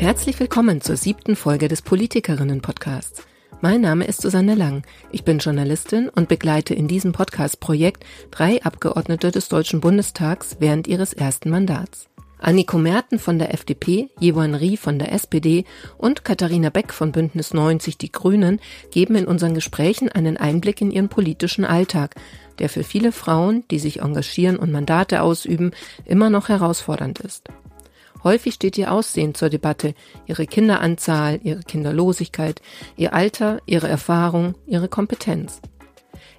Herzlich willkommen zur siebten Folge des Politikerinnen-Podcasts. Mein Name ist Susanne Lang. Ich bin Journalistin und begleite in diesem Podcast-Projekt drei Abgeordnete des Deutschen Bundestags während ihres ersten Mandats. Anniko Merten von der FDP, Yvonne Rie von der SPD und Katharina Beck von Bündnis 90 Die Grünen geben in unseren Gesprächen einen Einblick in ihren politischen Alltag, der für viele Frauen, die sich engagieren und Mandate ausüben, immer noch herausfordernd ist. Häufig steht ihr Aussehen zur Debatte, ihre Kinderanzahl, ihre Kinderlosigkeit, ihr Alter, ihre Erfahrung, ihre Kompetenz.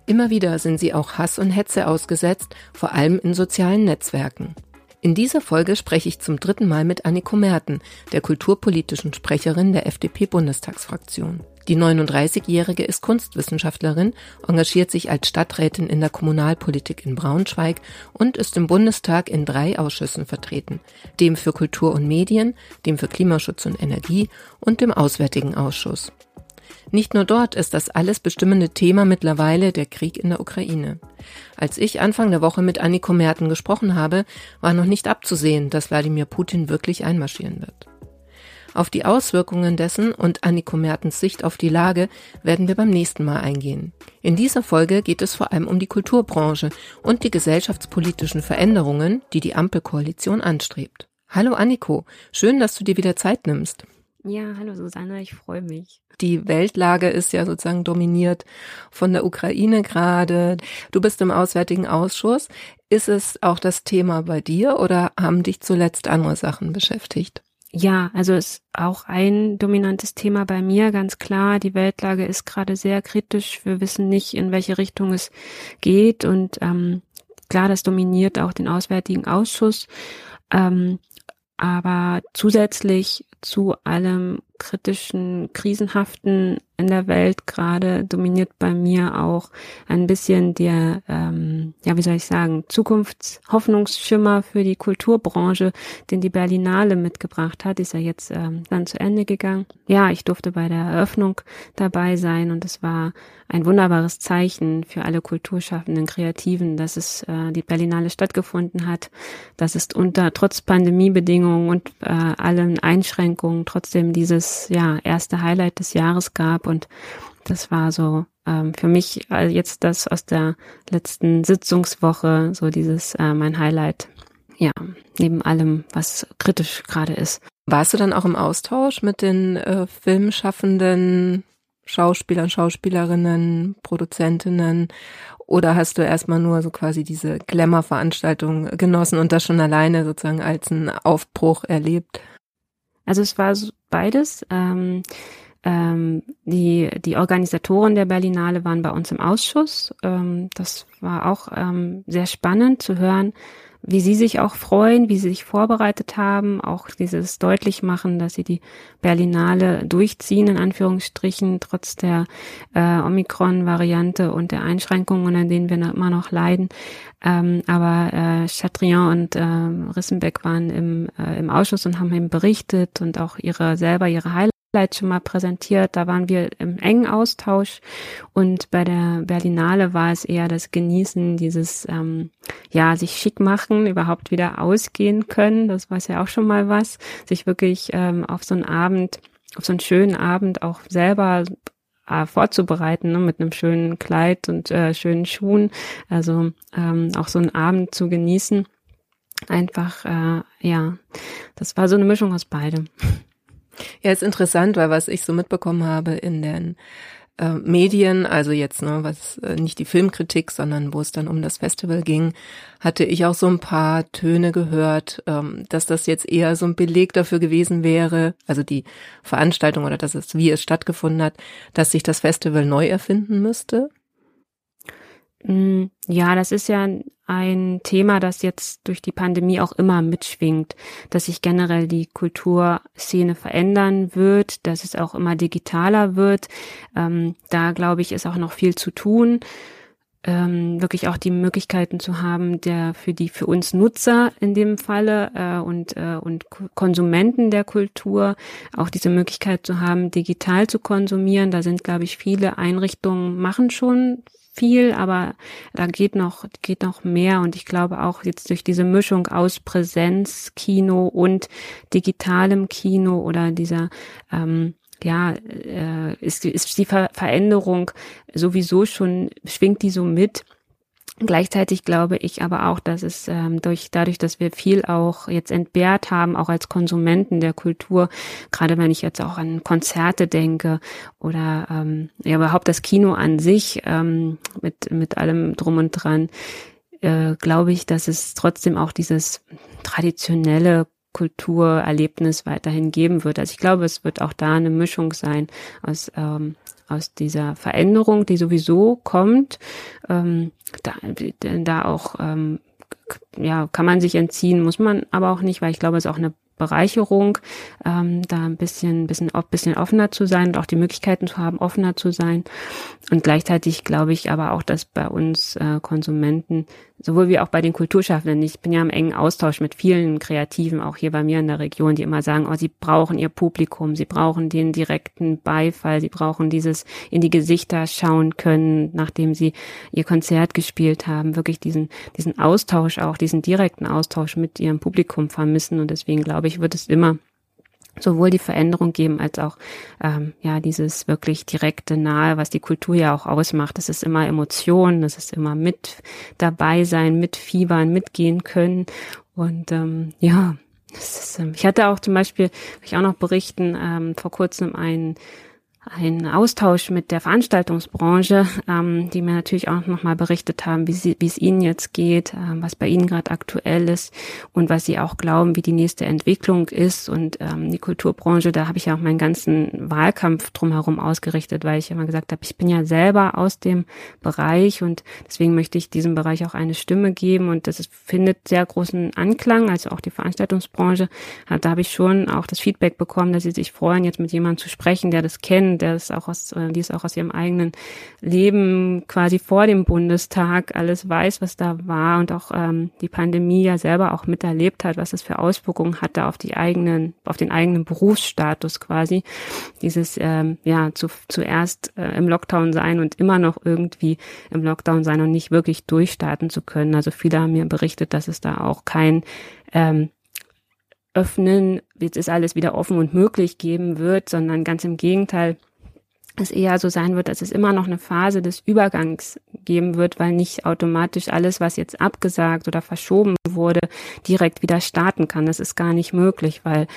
Immer wieder sind sie auch Hass und Hetze ausgesetzt, vor allem in sozialen Netzwerken. In dieser Folge spreche ich zum dritten Mal mit Anniko Merten, der kulturpolitischen Sprecherin der FDP-Bundestagsfraktion. Die 39-Jährige ist Kunstwissenschaftlerin, engagiert sich als Stadträtin in der Kommunalpolitik in Braunschweig und ist im Bundestag in drei Ausschüssen vertreten, dem für Kultur und Medien, dem für Klimaschutz und Energie und dem Auswärtigen Ausschuss. Nicht nur dort ist das alles bestimmende Thema mittlerweile der Krieg in der Ukraine. Als ich Anfang der Woche mit Anniko Merten gesprochen habe, war noch nicht abzusehen, dass Wladimir Putin wirklich einmarschieren wird. Auf die Auswirkungen dessen und Anniko Mertens Sicht auf die Lage werden wir beim nächsten Mal eingehen. In dieser Folge geht es vor allem um die Kulturbranche und die gesellschaftspolitischen Veränderungen, die die Ampelkoalition anstrebt. Hallo Anniko, schön, dass du dir wieder Zeit nimmst. Ja, hallo Susanne, ich freue mich. Die Weltlage ist ja sozusagen dominiert von der Ukraine gerade. Du bist im Auswärtigen Ausschuss. Ist es auch das Thema bei dir oder haben dich zuletzt andere Sachen beschäftigt? Ja, also ist auch ein dominantes Thema bei mir, ganz klar. Die Weltlage ist gerade sehr kritisch. Wir wissen nicht, in welche Richtung es geht. Und ähm, klar, das dominiert auch den Auswärtigen Ausschuss. Ähm, aber zusätzlich zu allem kritischen, krisenhaften in der Welt gerade dominiert bei mir auch ein bisschen der, ähm, ja, wie soll ich sagen, Zukunftshoffnungsschimmer für die Kulturbranche, den die Berlinale mitgebracht hat, ist ja jetzt ähm, dann zu Ende gegangen. Ja, ich durfte bei der Eröffnung dabei sein und es war ein wunderbares Zeichen für alle kulturschaffenden Kreativen, dass es äh, die Berlinale stattgefunden hat. Das ist unter trotz Pandemiebedingungen und äh, allen Einschränkungen trotzdem dieses ja erste Highlight des Jahres gab und das war so ähm, für mich äh, jetzt das aus der letzten Sitzungswoche so dieses äh, mein Highlight. Ja, neben allem, was kritisch gerade ist. Warst du dann auch im Austausch mit den äh, Filmschaffenden, Schauspielern, Schauspielerinnen, Produzentinnen oder hast du erstmal nur so quasi diese Glamour-Veranstaltung genossen und das schon alleine sozusagen als einen Aufbruch erlebt? Also es war beides. Ähm, ähm, die, die Organisatoren der Berlinale waren bei uns im Ausschuss. Ähm, das war auch ähm, sehr spannend zu hören, wie sie sich auch freuen, wie sie sich vorbereitet haben, auch dieses deutlich machen, dass sie die Berlinale durchziehen, in Anführungsstrichen, trotz der äh, Omikron-Variante und der Einschränkungen, an denen wir immer noch leiden. Ähm, aber äh, Chatrian und äh, Rissenbeck waren im, äh, im Ausschuss und haben eben berichtet und auch ihre selber ihre Highlights schon mal präsentiert. Da waren wir im engen Austausch und bei der Berlinale war es eher das Genießen, dieses ähm, ja sich schick machen, überhaupt wieder ausgehen können. Das war ja auch schon mal was, sich wirklich ähm, auf so einen Abend, auf so einen schönen Abend auch selber äh, vorzubereiten, ne, mit einem schönen Kleid und äh, schönen Schuhen. Also ähm, auch so einen Abend zu genießen. Einfach, äh, ja, das war so eine Mischung aus beidem. Ja, ist interessant, weil was ich so mitbekommen habe in den äh, Medien, also jetzt ne, was äh, nicht die Filmkritik, sondern wo es dann um das Festival ging, hatte ich auch so ein paar Töne gehört, ähm, dass das jetzt eher so ein Beleg dafür gewesen wäre, also die Veranstaltung oder dass es wie es stattgefunden hat, dass sich das Festival neu erfinden müsste. Mm, ja, das ist ja ein Thema, das jetzt durch die Pandemie auch immer mitschwingt, dass sich generell die Kulturszene verändern wird, dass es auch immer digitaler wird. Ähm, da glaube ich, ist auch noch viel zu tun. Ähm, wirklich auch die Möglichkeiten zu haben, der für die für uns Nutzer in dem Falle äh, und äh, und Konsumenten der Kultur auch diese Möglichkeit zu haben, digital zu konsumieren. Da sind, glaube ich, viele Einrichtungen machen schon viel, aber da geht noch, geht noch mehr. Und ich glaube auch jetzt durch diese Mischung aus Präsenzkino und digitalem Kino oder dieser ähm, ja, äh, ist, ist die Ver Veränderung sowieso schon, schwingt die so mit Gleichzeitig glaube ich aber auch, dass es ähm, durch dadurch, dass wir viel auch jetzt entbehrt haben, auch als Konsumenten der Kultur, gerade wenn ich jetzt auch an Konzerte denke oder ähm, ja überhaupt das Kino an sich ähm, mit mit allem drum und dran, äh, glaube ich, dass es trotzdem auch dieses traditionelle Kulturerlebnis weiterhin geben wird. Also ich glaube, es wird auch da eine Mischung sein aus ähm, aus dieser Veränderung, die sowieso kommt, ähm, da, da auch ähm, ja, kann man sich entziehen, muss man aber auch nicht, weil ich glaube, es ist auch eine Bereicherung, ähm, da ein bisschen, bisschen, bisschen offener zu sein und auch die Möglichkeiten zu haben, offener zu sein. Und gleichzeitig glaube ich aber auch, dass bei uns äh, Konsumenten sowohl wie auch bei den Kulturschaffenden. Ich bin ja im engen Austausch mit vielen Kreativen, auch hier bei mir in der Region, die immer sagen, oh, sie brauchen ihr Publikum, sie brauchen den direkten Beifall, sie brauchen dieses in die Gesichter schauen können, nachdem sie ihr Konzert gespielt haben, wirklich diesen, diesen Austausch auch, diesen direkten Austausch mit ihrem Publikum vermissen. Und deswegen glaube ich, wird es immer sowohl die Veränderung geben als auch ähm, ja dieses wirklich direkte nahe, was die Kultur ja auch ausmacht. Das ist immer Emotionen, das ist immer mit dabei sein, mit fiebern, mitgehen können und ähm, ja. Ist, ähm, ich hatte auch zum Beispiel, ich auch noch berichten, ähm, vor kurzem einen ein Austausch mit der Veranstaltungsbranche, ähm, die mir natürlich auch nochmal berichtet haben, wie, sie, wie es ihnen jetzt geht, ähm, was bei ihnen gerade aktuell ist und was sie auch glauben, wie die nächste Entwicklung ist. Und ähm, die Kulturbranche, da habe ich ja auch meinen ganzen Wahlkampf drumherum ausgerichtet, weil ich immer gesagt habe, ich bin ja selber aus dem Bereich und deswegen möchte ich diesem Bereich auch eine Stimme geben und das ist, findet sehr großen Anklang, also auch die Veranstaltungsbranche. Da habe ich schon auch das Feedback bekommen, dass sie sich freuen, jetzt mit jemandem zu sprechen, der das kennt der ist auch aus, die ist auch aus ihrem eigenen Leben quasi vor dem Bundestag alles weiß, was da war und auch ähm, die Pandemie ja selber auch miterlebt hat, was es für Auswirkungen hatte auf die eigenen, auf den eigenen Berufsstatus quasi. Dieses ähm, ja zu, zuerst äh, im Lockdown sein und immer noch irgendwie im Lockdown sein und nicht wirklich durchstarten zu können. Also viele haben mir berichtet, dass es da auch kein ähm, öffnen, jetzt ist alles wieder offen und möglich geben wird, sondern ganz im Gegenteil, es eher so sein wird, dass es immer noch eine Phase des Übergangs geben wird, weil nicht automatisch alles, was jetzt abgesagt oder verschoben wurde, direkt wieder starten kann. Das ist gar nicht möglich, weil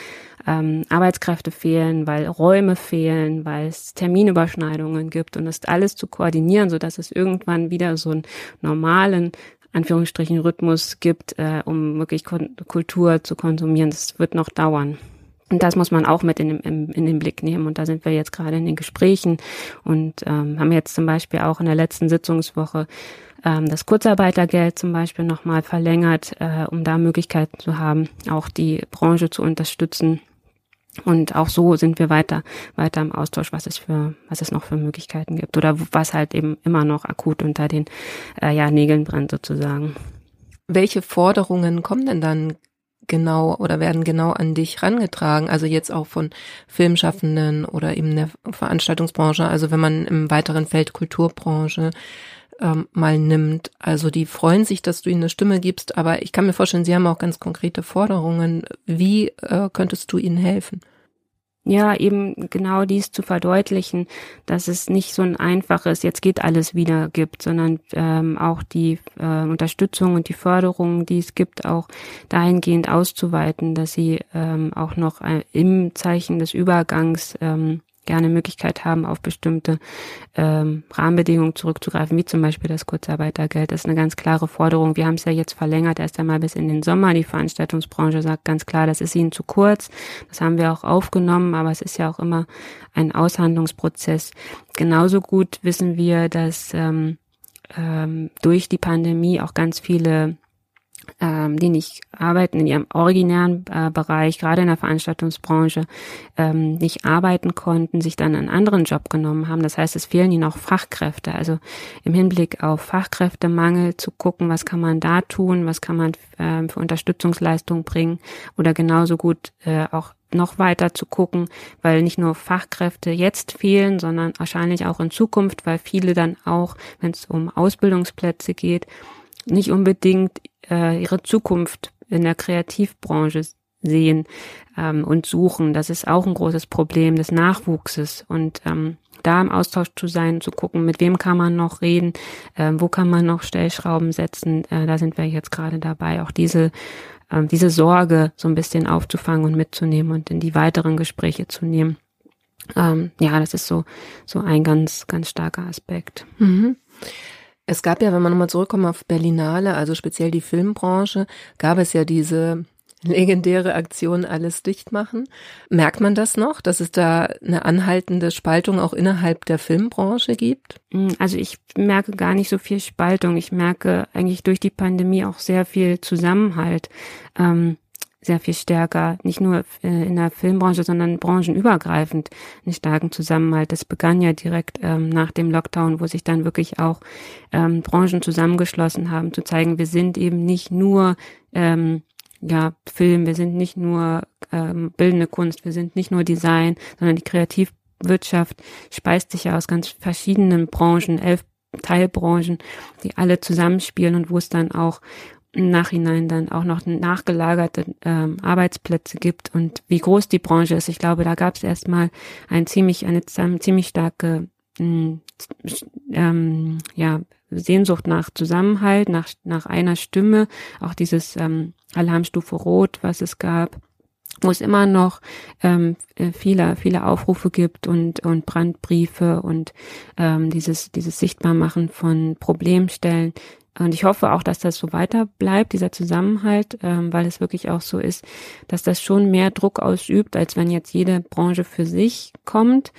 ähm, Arbeitskräfte fehlen, weil Räume fehlen, weil es Terminüberschneidungen gibt und das alles zu koordinieren, so dass es irgendwann wieder so einen normalen Anführungsstrichen Rhythmus gibt, äh, um wirklich Kultur zu konsumieren. Das wird noch dauern. Und das muss man auch mit in, in, in den Blick nehmen. Und da sind wir jetzt gerade in den Gesprächen und ähm, haben jetzt zum Beispiel auch in der letzten Sitzungswoche ähm, das Kurzarbeitergeld zum Beispiel nochmal verlängert, äh, um da Möglichkeiten zu haben, auch die Branche zu unterstützen. Und auch so sind wir weiter, weiter im Austausch, was es für, was es noch für Möglichkeiten gibt oder was halt eben immer noch akut unter den äh, ja, Nägeln brennt sozusagen. Welche Forderungen kommen denn dann genau oder werden genau an dich rangetragen? Also jetzt auch von Filmschaffenden oder eben der Veranstaltungsbranche, also wenn man im weiteren Feld Kulturbranche ähm, mal nimmt. Also die freuen sich, dass du ihnen eine Stimme gibst, aber ich kann mir vorstellen, sie haben auch ganz konkrete Forderungen. Wie äh, könntest du ihnen helfen? Ja, eben genau dies zu verdeutlichen, dass es nicht so ein einfaches, jetzt geht alles wieder gibt, sondern ähm, auch die äh, Unterstützung und die Förderung, die es gibt, auch dahingehend auszuweiten, dass sie ähm, auch noch äh, im Zeichen des Übergangs ähm, gerne Möglichkeit haben, auf bestimmte ähm, Rahmenbedingungen zurückzugreifen, wie zum Beispiel das Kurzarbeitergeld. Das ist eine ganz klare Forderung. Wir haben es ja jetzt verlängert, erst einmal bis in den Sommer. Die Veranstaltungsbranche sagt ganz klar, das ist ihnen zu kurz. Das haben wir auch aufgenommen, aber es ist ja auch immer ein Aushandlungsprozess. Genauso gut wissen wir, dass ähm, ähm, durch die Pandemie auch ganz viele ähm, die nicht arbeiten in ihrem originären äh, Bereich, gerade in der Veranstaltungsbranche, ähm, nicht arbeiten konnten, sich dann einen anderen Job genommen haben. Das heißt, es fehlen ihnen auch Fachkräfte. Also im Hinblick auf Fachkräftemangel zu gucken, was kann man da tun, was kann man äh, für Unterstützungsleistung bringen oder genauso gut äh, auch noch weiter zu gucken, weil nicht nur Fachkräfte jetzt fehlen, sondern wahrscheinlich auch in Zukunft, weil viele dann auch, wenn es um Ausbildungsplätze geht, nicht unbedingt äh, ihre Zukunft in der Kreativbranche sehen ähm, und suchen. Das ist auch ein großes Problem des Nachwuchses und ähm, da im Austausch zu sein, zu gucken, mit wem kann man noch reden, äh, wo kann man noch Stellschrauben setzen. Äh, da sind wir jetzt gerade dabei, auch diese äh, diese Sorge so ein bisschen aufzufangen und mitzunehmen und in die weiteren Gespräche zu nehmen. Ähm, ja, das ist so so ein ganz ganz starker Aspekt. Mhm. Es gab ja, wenn man nochmal zurückkommt auf Berlinale, also speziell die Filmbranche, gab es ja diese legendäre Aktion alles dicht machen. Merkt man das noch, dass es da eine anhaltende Spaltung auch innerhalb der Filmbranche gibt? Mm, also ich merke gar nicht so viel Spaltung. Ich merke eigentlich durch die Pandemie auch sehr viel Zusammenhalt. Ähm, sehr viel stärker, nicht nur äh, in der Filmbranche, sondern branchenübergreifend einen starken Zusammenhalt. Das begann ja direkt ähm, nach dem Lockdown, wo sich dann wirklich auch ähm, Branchen zusammengeschlossen haben, zu zeigen, wir sind eben nicht nur ähm, ja, Film, wir sind nicht nur ähm, bildende Kunst, wir sind nicht nur Design, sondern die Kreativwirtschaft speist sich ja aus ganz verschiedenen Branchen, elf Teilbranchen, die alle zusammenspielen und wo es dann auch im Nachhinein dann auch noch nachgelagerte ähm, Arbeitsplätze gibt und wie groß die Branche ist. Ich glaube, da gab es erstmal ein ziemlich, eine ziemlich starke mh, ähm, ja, Sehnsucht nach Zusammenhalt, nach, nach einer Stimme, auch dieses ähm, Alarmstufe Rot, was es gab, wo es immer noch ähm, äh, viele, viele Aufrufe gibt und, und Brandbriefe und ähm, dieses, dieses Sichtbarmachen von Problemstellen. Und ich hoffe auch, dass das so weiter bleibt, dieser Zusammenhalt, ähm, weil es wirklich auch so ist, dass das schon mehr Druck ausübt, als wenn jetzt jede Branche für sich kommt.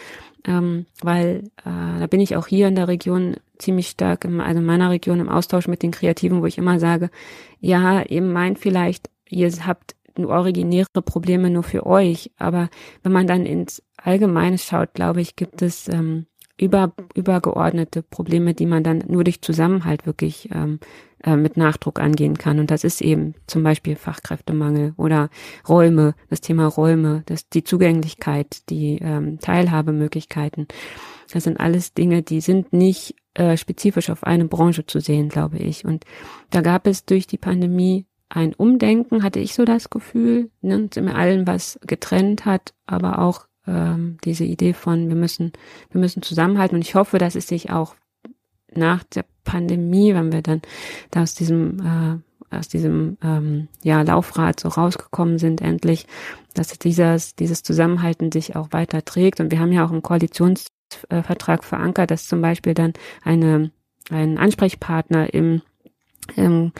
Ähm, weil äh, da bin ich auch hier in der Region ziemlich stark, im, also in meiner Region im Austausch mit den Kreativen, wo ich immer sage, ja, ihr meint vielleicht, ihr habt originäre Probleme nur für euch, aber wenn man dann ins Allgemeine schaut, glaube ich, gibt es ähm, über, übergeordnete Probleme, die man dann nur durch Zusammenhalt wirklich ähm, äh, mit Nachdruck angehen kann. Und das ist eben zum Beispiel Fachkräftemangel oder Räume, das Thema Räume, das, die Zugänglichkeit, die ähm, Teilhabemöglichkeiten. Das sind alles Dinge, die sind nicht äh, spezifisch auf eine Branche zu sehen, glaube ich. Und da gab es durch die Pandemie ein Umdenken, hatte ich so das Gefühl, ne, in allem, was getrennt hat, aber auch ähm, diese Idee von, wir müssen, wir müssen zusammenhalten. Und ich hoffe, dass es sich auch nach der Pandemie, wenn wir dann da aus diesem äh, aus diesem ähm, ja, Laufrad so rausgekommen sind, endlich, dass dieses, dieses Zusammenhalten sich auch weiter trägt. Und wir haben ja auch im Koalitionsvertrag verankert, dass zum Beispiel dann eine, ein Ansprechpartner im ähm,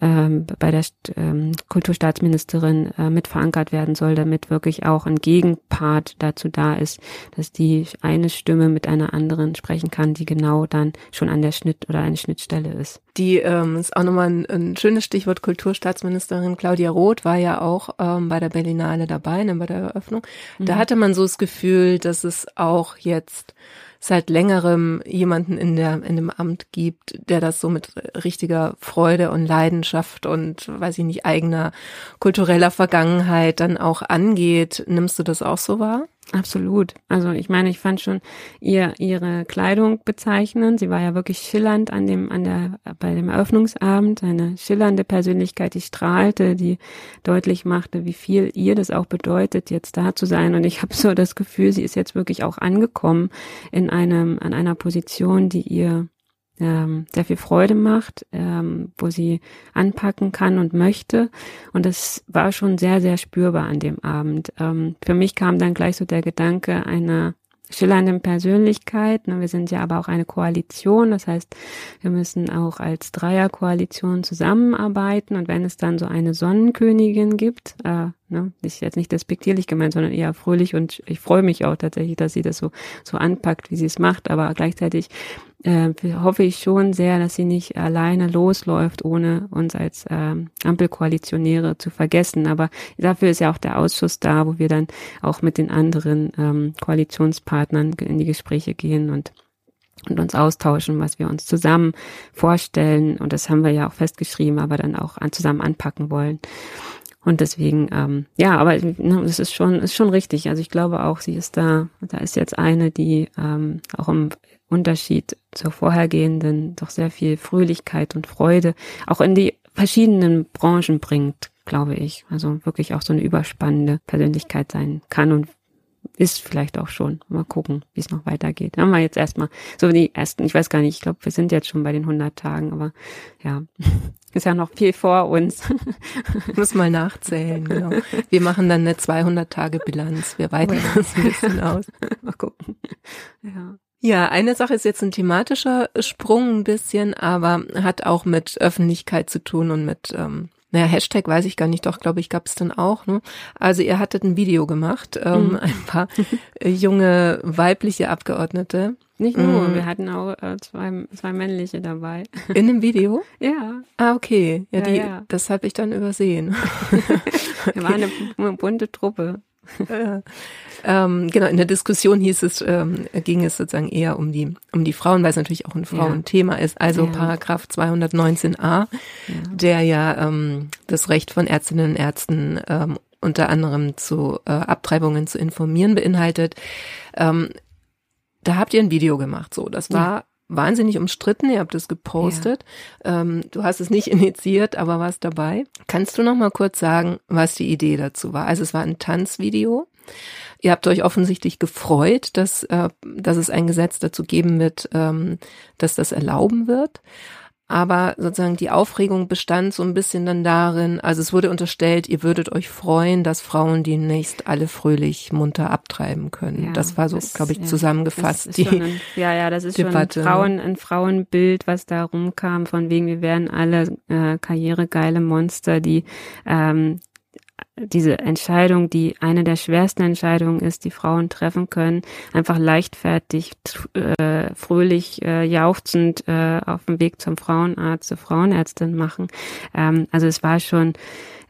ähm, bei der ähm, Kulturstaatsministerin äh, mit verankert werden soll, damit wirklich auch ein Gegenpart dazu da ist, dass die eine Stimme mit einer anderen sprechen kann, die genau dann schon an der Schnitt oder eine Schnittstelle ist. Die ähm, ist auch nochmal ein, ein schönes Stichwort. Kulturstaatsministerin Claudia Roth war ja auch ähm, bei der Berlinale dabei, ne, bei der Eröffnung. Da mhm. hatte man so das Gefühl, dass es auch jetzt seit längerem jemanden in der in dem Amt gibt, der das so mit richtiger Freude und Leidenschaft und weiß ich nicht eigener kultureller Vergangenheit dann auch angeht. Nimmst du das auch so wahr? Absolut. Also ich meine, ich fand schon ihr ihre Kleidung bezeichnend. Sie war ja wirklich schillernd an dem an der bei dem Eröffnungsabend, eine schillernde Persönlichkeit, die strahlte, die deutlich machte, wie viel ihr das auch bedeutet, jetzt da zu sein. Und ich habe so das Gefühl, sie ist jetzt wirklich auch angekommen in einem an einer Position, die ihr ähm, sehr viel Freude macht, ähm, wo sie anpacken kann und möchte. Und das war schon sehr, sehr spürbar an dem Abend. Ähm, für mich kam dann gleich so der Gedanke einer schillernden Persönlichkeit. Ne? Wir sind ja aber auch eine Koalition, das heißt, wir müssen auch als Dreierkoalition zusammenarbeiten. Und wenn es dann so eine Sonnenkönigin gibt, äh, ne, ist jetzt nicht despektierlich gemeint, sondern eher fröhlich und ich freue mich auch tatsächlich, dass sie das so so anpackt, wie sie es macht. Aber gleichzeitig äh, hoffe ich schon sehr, dass sie nicht alleine losläuft, ohne uns als äh, Ampelkoalitionäre zu vergessen. Aber dafür ist ja auch der Ausschuss da, wo wir dann auch mit den anderen ähm, Koalitionspartnern in die Gespräche gehen und und uns austauschen, was wir uns zusammen vorstellen. Und das haben wir ja auch festgeschrieben, aber dann auch an, zusammen anpacken wollen. Und deswegen, ähm, ja, aber ne, es ist schon, ist schon richtig. Also ich glaube auch, sie ist da, da ist jetzt eine, die ähm, auch im Unterschied zur vorhergehenden doch sehr viel Fröhlichkeit und Freude auch in die verschiedenen Branchen bringt, glaube ich. Also wirklich auch so eine überspannende Persönlichkeit sein kann und ist vielleicht auch schon. Mal gucken, wie es noch weitergeht. Haben wir jetzt erstmal so die ersten, ich weiß gar nicht, ich glaube, wir sind jetzt schon bei den 100 Tagen, aber ja, ist ja noch viel vor uns. Muss mal nachzählen, genau. Wir machen dann eine 200 Tage Bilanz. Wir weiten oh das ein bisschen aus. Mal gucken. Ja. Ja, eine Sache ist jetzt ein thematischer Sprung ein bisschen, aber hat auch mit Öffentlichkeit zu tun und mit ähm, naja, Hashtag weiß ich gar nicht, doch, glaube ich, gab es dann auch. Ne? Also ihr hattet ein Video gemacht, ähm, mhm. ein paar junge weibliche Abgeordnete. Nicht nur, mhm. wir hatten auch äh, zwei, zwei männliche dabei. In dem Video? ja. Ah, okay. Ja, ja die, ja. das habe ich dann übersehen. wir waren eine, eine bunte Truppe. Ähm, genau, in der Diskussion hieß es, ähm, ging es sozusagen eher um die, um die Frauen, weil es natürlich auch ein Frauenthema ja. ist. Also ja. Paragraph 219a, ja. der ja ähm, das Recht von Ärztinnen und Ärzten ähm, unter anderem zu äh, Abtreibungen zu informieren beinhaltet. Ähm, da habt ihr ein Video gemacht, so. Das war wahnsinnig umstritten. Ihr habt es gepostet. Ja. Ähm, du hast es nicht initiiert, aber warst dabei. Kannst du noch mal kurz sagen, was die Idee dazu war? Also es war ein Tanzvideo. Ihr habt euch offensichtlich gefreut, dass, äh, dass es ein Gesetz dazu geben wird, ähm, dass das erlauben wird. Aber sozusagen die Aufregung bestand so ein bisschen dann darin, also es wurde unterstellt, ihr würdet euch freuen, dass Frauen demnächst alle fröhlich munter abtreiben können. Ja, das war so, glaube ich, ja, zusammengefasst. Die ein, ja, ja, das ist Debatte. schon ein, Frauen, ein Frauenbild, was da rumkam, von wegen, wir werden alle äh, karrieregeile Monster, die ähm, diese Entscheidung, die eine der schwersten Entscheidungen ist, die Frauen treffen können, einfach leichtfertig, äh, fröhlich, äh, jauchzend äh, auf dem Weg zum Frauenarzt, zur Frauenärztin machen. Ähm, also es war schon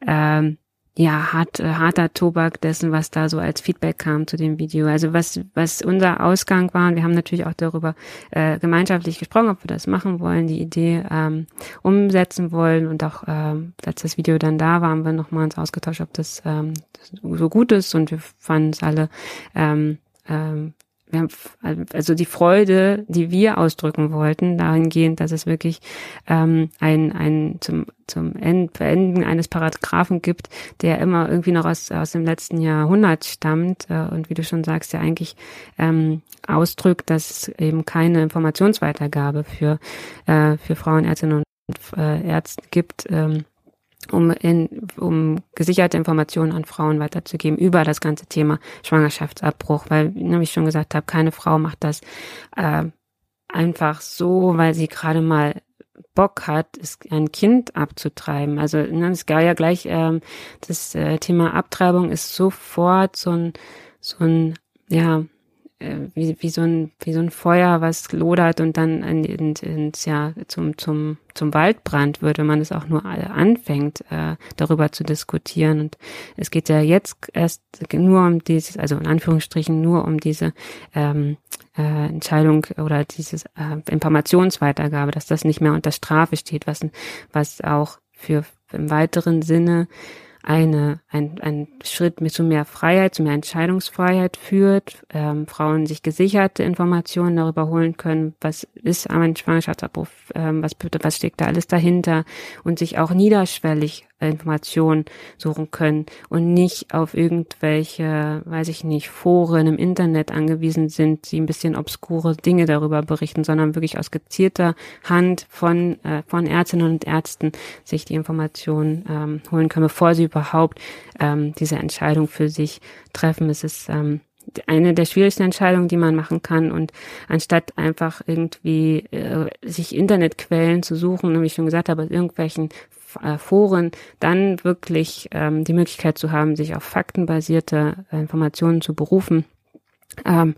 ähm, ja, hart, äh, harter Tobak dessen, was da so als Feedback kam zu dem Video. Also was, was unser Ausgang war, und wir haben natürlich auch darüber äh, gemeinschaftlich gesprochen, ob wir das machen wollen, die Idee ähm, umsetzen wollen und auch, ähm, als das Video dann da war, haben wir nochmal uns ausgetauscht, ob das ähm, so gut ist und wir fanden es alle ähm, ähm, wir haben also die Freude, die wir ausdrücken wollten, dahingehend, dass es wirklich ähm, ein, ein zum, zum Beenden eines Paragraphen gibt, der immer irgendwie noch aus, aus dem letzten Jahrhundert stammt äh, und wie du schon sagst, ja eigentlich ähm, ausdrückt, dass es eben keine Informationsweitergabe für, äh, für Frauenärztinnen und äh, Ärzte gibt. Ähm, um, in, um gesicherte Informationen an Frauen weiterzugeben über das ganze Thema Schwangerschaftsabbruch, weil, wie ich schon gesagt habe, keine Frau macht das äh, einfach so, weil sie gerade mal Bock hat, ein Kind abzutreiben. Also ne, es gab ja gleich ähm, das äh, Thema Abtreibung ist sofort so ein so ein ja äh, wie, wie so ein wie so ein Feuer, was lodert und dann in, in, ins ja zum zum zum Waldbrand wird, wenn man es auch nur anfängt, äh, darüber zu diskutieren. Und es geht ja jetzt erst nur um dieses, also in Anführungsstrichen nur um diese ähm, äh, Entscheidung oder dieses äh, Informationsweitergabe, dass das nicht mehr unter Strafe steht, was was auch für im weiteren Sinne eine, ein, ein Schritt zu mehr Freiheit, zu mehr Entscheidungsfreiheit führt, ähm, Frauen sich gesicherte Informationen darüber holen können, was ist ein Schwangerschaftsabbruch, ähm, was, was steckt da alles dahinter und sich auch niederschwellig Informationen suchen können und nicht auf irgendwelche, weiß ich nicht, Foren im Internet angewiesen sind, die ein bisschen obskure Dinge darüber berichten, sondern wirklich aus gezielter Hand von, äh, von Ärztinnen und Ärzten sich die Informationen ähm, holen können, bevor sie überhaupt ähm, diese Entscheidung für sich treffen. Es ist ähm, eine der schwierigsten Entscheidungen, die man machen kann. Und anstatt einfach irgendwie äh, sich Internetquellen zu suchen, wie ich schon gesagt habe, aus irgendwelchen Foren dann wirklich ähm, die Möglichkeit zu haben, sich auf faktenbasierte äh, Informationen zu berufen. Ähm,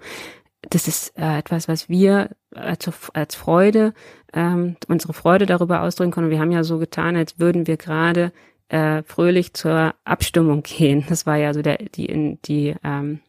das ist äh, etwas, was wir als, als Freude, ähm, unsere Freude darüber ausdrücken können. Wir haben ja so getan, als würden wir gerade äh, fröhlich zur Abstimmung gehen. Das war ja so der, die, die, ähm,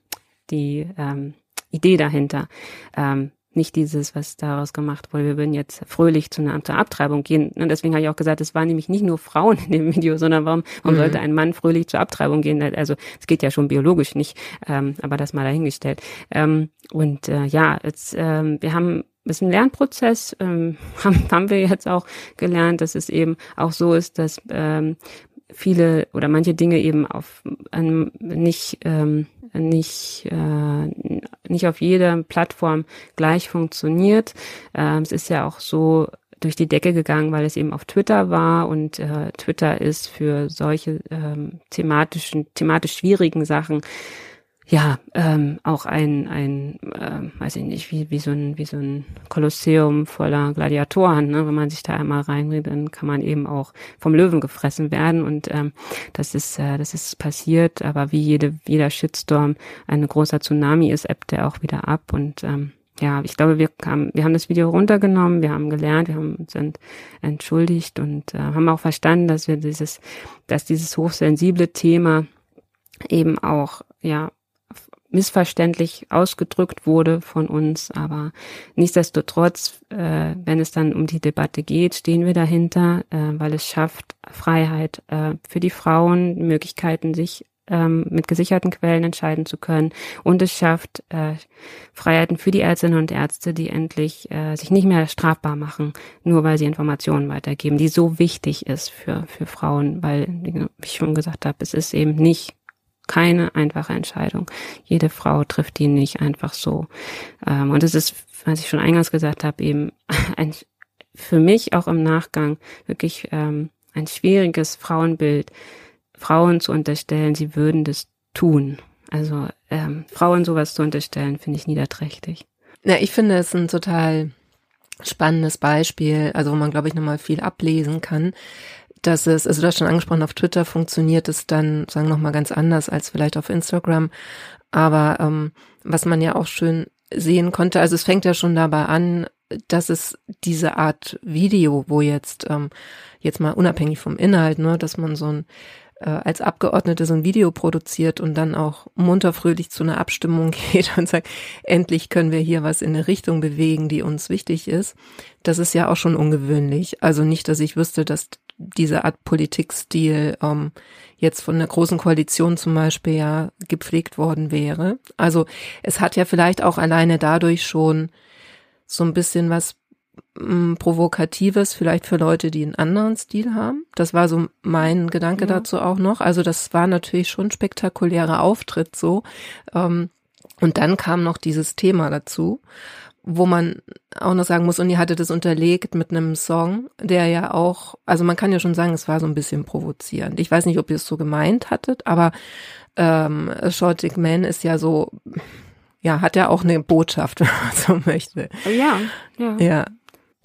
die ähm, Idee dahinter. Ähm, nicht dieses, was daraus gemacht wurde, wir würden jetzt fröhlich zu einer, zur Abtreibung gehen. Und deswegen habe ich auch gesagt, es waren nämlich nicht nur Frauen in dem Video, sondern warum, warum mhm. sollte ein Mann fröhlich zur Abtreibung gehen? Also es geht ja schon biologisch nicht, ähm, aber das mal dahingestellt. Ähm, und äh, ja, jetzt, ähm, wir haben ist ein Lernprozess, ähm, haben, haben wir jetzt auch gelernt, dass es eben auch so ist, dass ähm, viele oder manche Dinge eben auf einem nicht ähm, nicht äh, nicht auf jeder Plattform gleich funktioniert. Ähm, es ist ja auch so durch die Decke gegangen, weil es eben auf Twitter war und äh, Twitter ist für solche ähm, thematischen thematisch schwierigen Sachen ja ähm, auch ein ein äh, weiß ich nicht wie wie so ein wie so ein Kolosseum voller Gladiatoren ne? wenn man sich da einmal reinredet dann kann man eben auch vom Löwen gefressen werden und ähm, das ist äh, das ist passiert aber wie jede jeder Shitstorm ein großer Tsunami ist ebbt er auch wieder ab und ähm, ja, ich glaube, wir haben, wir haben das Video runtergenommen, wir haben gelernt, wir haben uns ent, entschuldigt und äh, haben auch verstanden, dass wir dieses, dass dieses hochsensible Thema eben auch ja missverständlich ausgedrückt wurde von uns. Aber nichtsdestotrotz, äh, wenn es dann um die Debatte geht, stehen wir dahinter, äh, weil es schafft Freiheit äh, für die Frauen, Möglichkeiten, sich ähm, mit gesicherten Quellen entscheiden zu können. Und es schafft äh, Freiheiten für die Ärztinnen und Ärzte, die endlich äh, sich nicht mehr strafbar machen, nur weil sie Informationen weitergeben, die so wichtig ist für, für Frauen, weil, wie ich schon gesagt habe, es ist eben nicht keine einfache Entscheidung. Jede Frau trifft die nicht einfach so. Ähm, und es ist, was ich schon eingangs gesagt habe, eben ein, für mich auch im Nachgang wirklich ähm, ein schwieriges Frauenbild, Frauen zu unterstellen, sie würden das tun. Also ähm, Frauen sowas zu unterstellen, finde ich niederträchtig. Ja, ich finde es ein total spannendes Beispiel, also wo man, glaube ich, nochmal viel ablesen kann, dass es, also du hast schon angesprochen, auf Twitter funktioniert es dann, sagen wir nochmal ganz anders als vielleicht auf Instagram. Aber ähm, was man ja auch schön sehen konnte, also es fängt ja schon dabei an, dass es diese Art Video, wo jetzt, ähm, jetzt mal unabhängig vom Inhalt, ne, dass man so ein äh, als Abgeordnete so ein Video produziert und dann auch munter zu einer Abstimmung geht und sagt, endlich können wir hier was in eine Richtung bewegen, die uns wichtig ist. Das ist ja auch schon ungewöhnlich. Also nicht, dass ich wüsste, dass diese Art Politikstil ähm, jetzt von der großen Koalition zum Beispiel ja gepflegt worden wäre. Also es hat ja vielleicht auch alleine dadurch schon so ein bisschen was Mm, Provokatives vielleicht für Leute, die einen anderen Stil haben. Das war so mein Gedanke ja. dazu auch noch. Also das war natürlich schon spektakulärer Auftritt so. Ähm, und dann kam noch dieses Thema dazu, wo man auch noch sagen muss, und ihr hattet es unterlegt mit einem Song, der ja auch, also man kann ja schon sagen, es war so ein bisschen provozierend. Ich weiß nicht, ob ihr es so gemeint hattet, aber ähm, Shortic Man ist ja so, ja, hat ja auch eine Botschaft, wenn man so möchte. Ja, ja. Ja,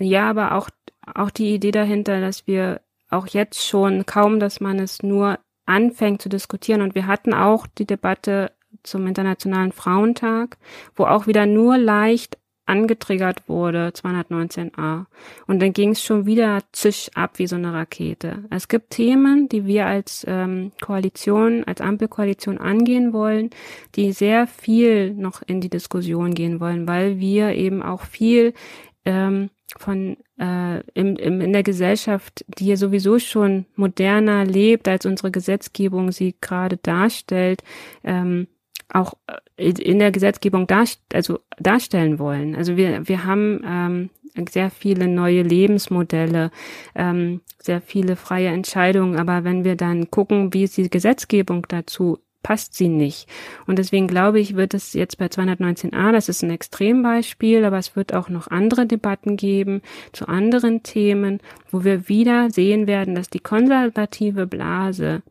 ja, aber auch, auch die Idee dahinter, dass wir auch jetzt schon kaum, dass man es nur anfängt zu diskutieren. Und wir hatten auch die Debatte zum Internationalen Frauentag, wo auch wieder nur leicht angetriggert wurde, 219a. Und dann ging es schon wieder zisch ab wie so eine Rakete. Es gibt Themen, die wir als ähm, Koalition, als Ampelkoalition angehen wollen, die sehr viel noch in die Diskussion gehen wollen, weil wir eben auch viel ähm, von äh, im, im, in der Gesellschaft, die ja sowieso schon moderner lebt, als unsere Gesetzgebung sie gerade darstellt, ähm, auch äh, in der Gesetzgebung dar, also darstellen wollen. Also wir, wir haben ähm, sehr viele neue Lebensmodelle, ähm, sehr viele freie Entscheidungen, aber wenn wir dann gucken, wie ist die Gesetzgebung dazu passt sie nicht. Und deswegen glaube ich, wird es jetzt bei 219a, das ist ein Extrembeispiel, aber es wird auch noch andere Debatten geben zu anderen Themen, wo wir wieder sehen werden, dass die konservative Blase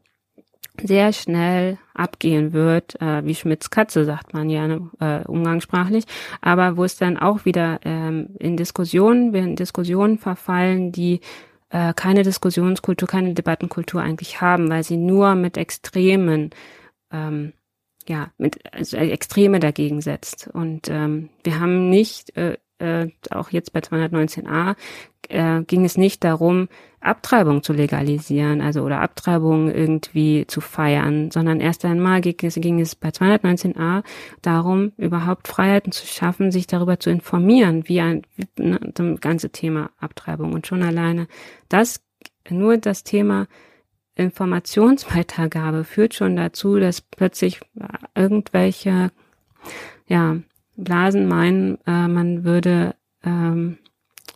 sehr schnell abgehen wird, äh, wie Schmidts Katze sagt man ja ne, äh, umgangssprachlich, aber wo es dann auch wieder ähm, in Diskussionen, wir in Diskussionen verfallen, die äh, keine Diskussionskultur, keine Debattenkultur eigentlich haben, weil sie nur mit Extremen ähm, ja, mit also Extreme dagegen setzt. Und ähm, wir haben nicht, äh, äh, auch jetzt bei 219a äh, ging es nicht darum, Abtreibung zu legalisieren, also oder Abtreibung irgendwie zu feiern, sondern erst einmal ging es, ging es bei 219a darum, überhaupt Freiheiten zu schaffen, sich darüber zu informieren, wie ein wie, ne, das ganze Thema Abtreibung und schon alleine das nur das Thema Informationsweitergabe führt schon dazu, dass plötzlich irgendwelche ja Blasen meinen, äh, man würde ähm,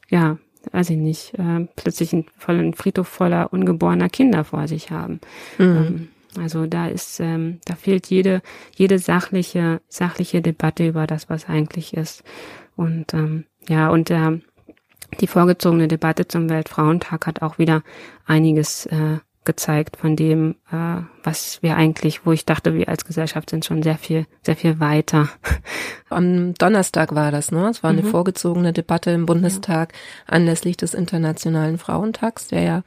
ja weiß ich nicht, äh, plötzlich einen vollen Friedhof voller ungeborener Kinder vor sich haben. Mhm. Ähm, also da ist, ähm, da fehlt jede, jede sachliche, sachliche Debatte über das, was eigentlich ist. Und ähm, ja, und äh, die vorgezogene Debatte zum Weltfrauentag hat auch wieder einiges äh, gezeigt von dem, äh, was wir eigentlich, wo ich dachte, wir als Gesellschaft sind schon sehr viel, sehr viel weiter. Am Donnerstag war das, ne? Es war eine mhm. vorgezogene Debatte im Bundestag ja. anlässlich des Internationalen Frauentags, der ja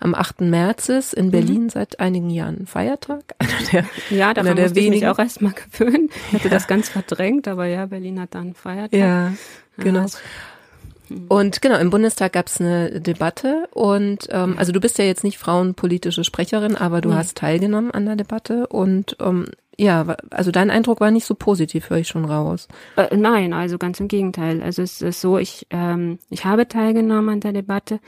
am 8. März ist, in mhm. Berlin mhm. seit einigen Jahren Feiertag. Der, ja, daran der musste wenigen. ich mich auch erstmal gewöhnen. Ich hatte ja. das ganz verdrängt, aber ja, Berlin hat dann Feiertag. Ja, genau. Ja, und genau, im Bundestag gab es eine Debatte und ähm, also du bist ja jetzt nicht frauenpolitische Sprecherin, aber du ja. hast teilgenommen an der Debatte und ähm, ja, also dein Eindruck war nicht so positiv, höre ich schon raus. Äh, nein, also ganz im Gegenteil. Also es ist so, ich, ähm, ich habe teilgenommen an der Debatte.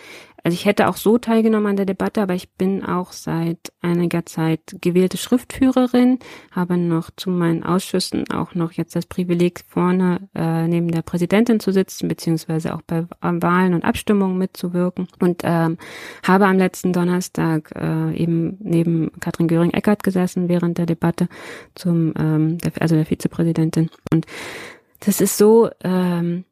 Also ich hätte auch so teilgenommen an der Debatte, aber ich bin auch seit einiger Zeit gewählte Schriftführerin, habe noch zu meinen Ausschüssen auch noch jetzt das Privileg, vorne äh, neben der Präsidentin zu sitzen, beziehungsweise auch bei Wahlen und Abstimmungen mitzuwirken und ähm, habe am letzten Donnerstag äh, eben neben Katrin Göring-Eckert gesessen während der Debatte zum, ähm, der, also der Vizepräsidentin. Und das ist so, ähm,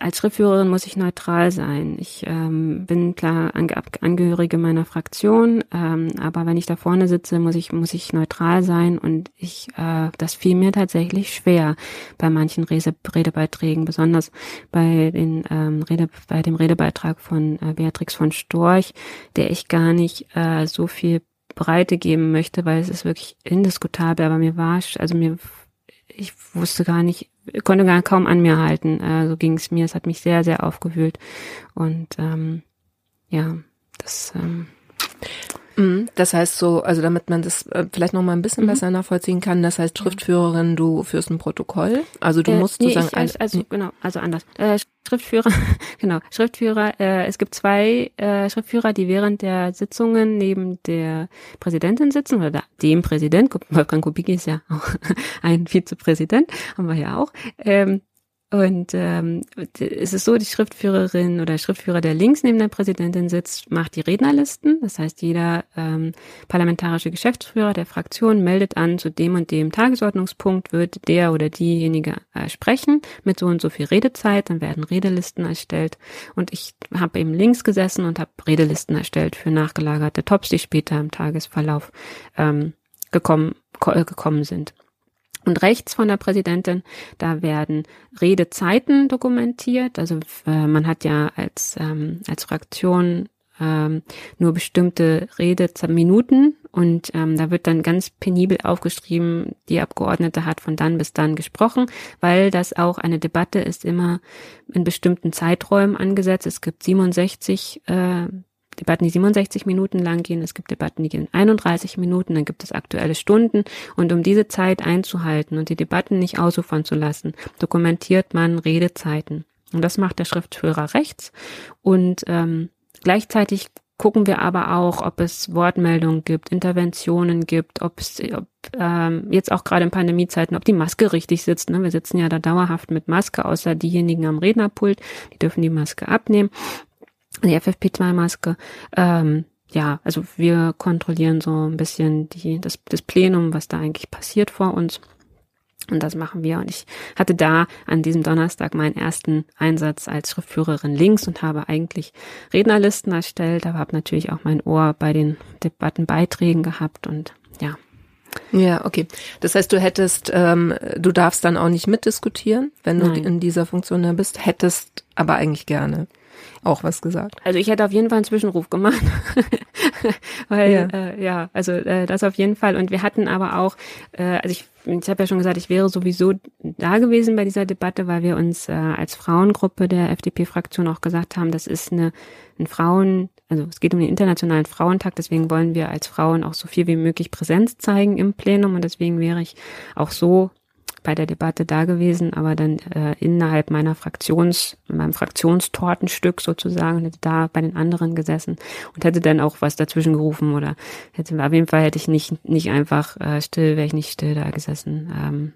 als Schriftführerin muss ich neutral sein. Ich ähm, bin klar Angehörige meiner Fraktion, ähm, aber wenn ich da vorne sitze, muss ich muss ich neutral sein und ich äh, das fiel mir tatsächlich schwer bei manchen Rede, Redebeiträgen, besonders bei den ähm, Rede bei dem Redebeitrag von äh, Beatrix von Storch, der ich gar nicht äh, so viel Breite geben möchte, weil es ist wirklich indiskutabel, aber mir war, also mir, ich wusste gar nicht, konnte gar kaum an mir halten. Äh, so ging es mir. Es hat mich sehr, sehr aufgewühlt. Und ähm, ja, das ähm, Mhm. Das heißt so, also damit man das äh, vielleicht noch mal ein bisschen mhm. besser nachvollziehen kann, das heißt Schriftführerin, du führst ein Protokoll, also du äh, musst nee, sozusagen ich, also, also genau, also anders. Äh, Schriftführer, genau, Schriftführer, äh, es gibt zwei äh, Schriftführer, die während der Sitzungen neben der Präsidentin sitzen oder dem Präsident, Wolfgang Kubicki ist ja auch ein Vizepräsident, haben wir ja auch. Ähm, und ähm, es ist so, die Schriftführerin oder Schriftführer, der links neben der Präsidentin sitzt, macht die Rednerlisten. Das heißt, jeder ähm, parlamentarische Geschäftsführer der Fraktion meldet an, zu dem und dem Tagesordnungspunkt wird der oder diejenige äh, sprechen mit so und so viel Redezeit. Dann werden Redelisten erstellt. Und ich habe eben links gesessen und habe Redelisten erstellt für nachgelagerte Tops, die später im Tagesverlauf ähm, gekommen, gekommen sind. Und rechts von der Präsidentin, da werden Redezeiten dokumentiert. Also äh, man hat ja als, ähm, als Fraktion ähm, nur bestimmte Redeminuten und ähm, da wird dann ganz penibel aufgeschrieben, die Abgeordnete hat von dann bis dann gesprochen, weil das auch eine Debatte ist immer in bestimmten Zeiträumen angesetzt. Es gibt 67 äh, Debatten, die 67 Minuten lang gehen, es gibt Debatten, die gehen 31 Minuten, dann gibt es aktuelle Stunden und um diese Zeit einzuhalten und die Debatten nicht ausufern zu lassen, dokumentiert man Redezeiten. Und das macht der Schriftführer rechts und ähm, gleichzeitig gucken wir aber auch, ob es Wortmeldungen gibt, Interventionen gibt, ob es ob, ähm, jetzt auch gerade in Pandemiezeiten, ob die Maske richtig sitzt. Ne? Wir sitzen ja da dauerhaft mit Maske, außer diejenigen am Rednerpult, die dürfen die Maske abnehmen die FFP2-Maske. Ähm, ja, also wir kontrollieren so ein bisschen die, das, das Plenum, was da eigentlich passiert vor uns. Und das machen wir. Und ich hatte da an diesem Donnerstag meinen ersten Einsatz als Schriftführerin links und habe eigentlich Rednerlisten erstellt, aber habe natürlich auch mein Ohr bei den Debattenbeiträgen gehabt und ja. Ja, okay. Das heißt, du hättest, ähm, du darfst dann auch nicht mitdiskutieren, wenn du Nein. in dieser Funktion da bist, hättest aber eigentlich gerne. Auch was gesagt. Also ich hätte auf jeden Fall einen Zwischenruf gemacht. Weil, ja, äh, ja also äh, das auf jeden Fall. Und wir hatten aber auch, äh, also ich, ich habe ja schon gesagt, ich wäre sowieso da gewesen bei dieser Debatte, weil wir uns äh, als Frauengruppe der FDP-Fraktion auch gesagt haben, das ist eine ein Frauen, also es geht um den Internationalen Frauentag, deswegen wollen wir als Frauen auch so viel wie möglich Präsenz zeigen im Plenum und deswegen wäre ich auch so bei der Debatte da gewesen, aber dann äh, innerhalb meiner Fraktions, meinem Fraktionstortenstück sozusagen, hätte da bei den anderen gesessen und hätte dann auch was dazwischen gerufen oder hätte auf jeden Fall hätte ich nicht nicht einfach äh, still, wäre ich nicht still da gesessen ähm,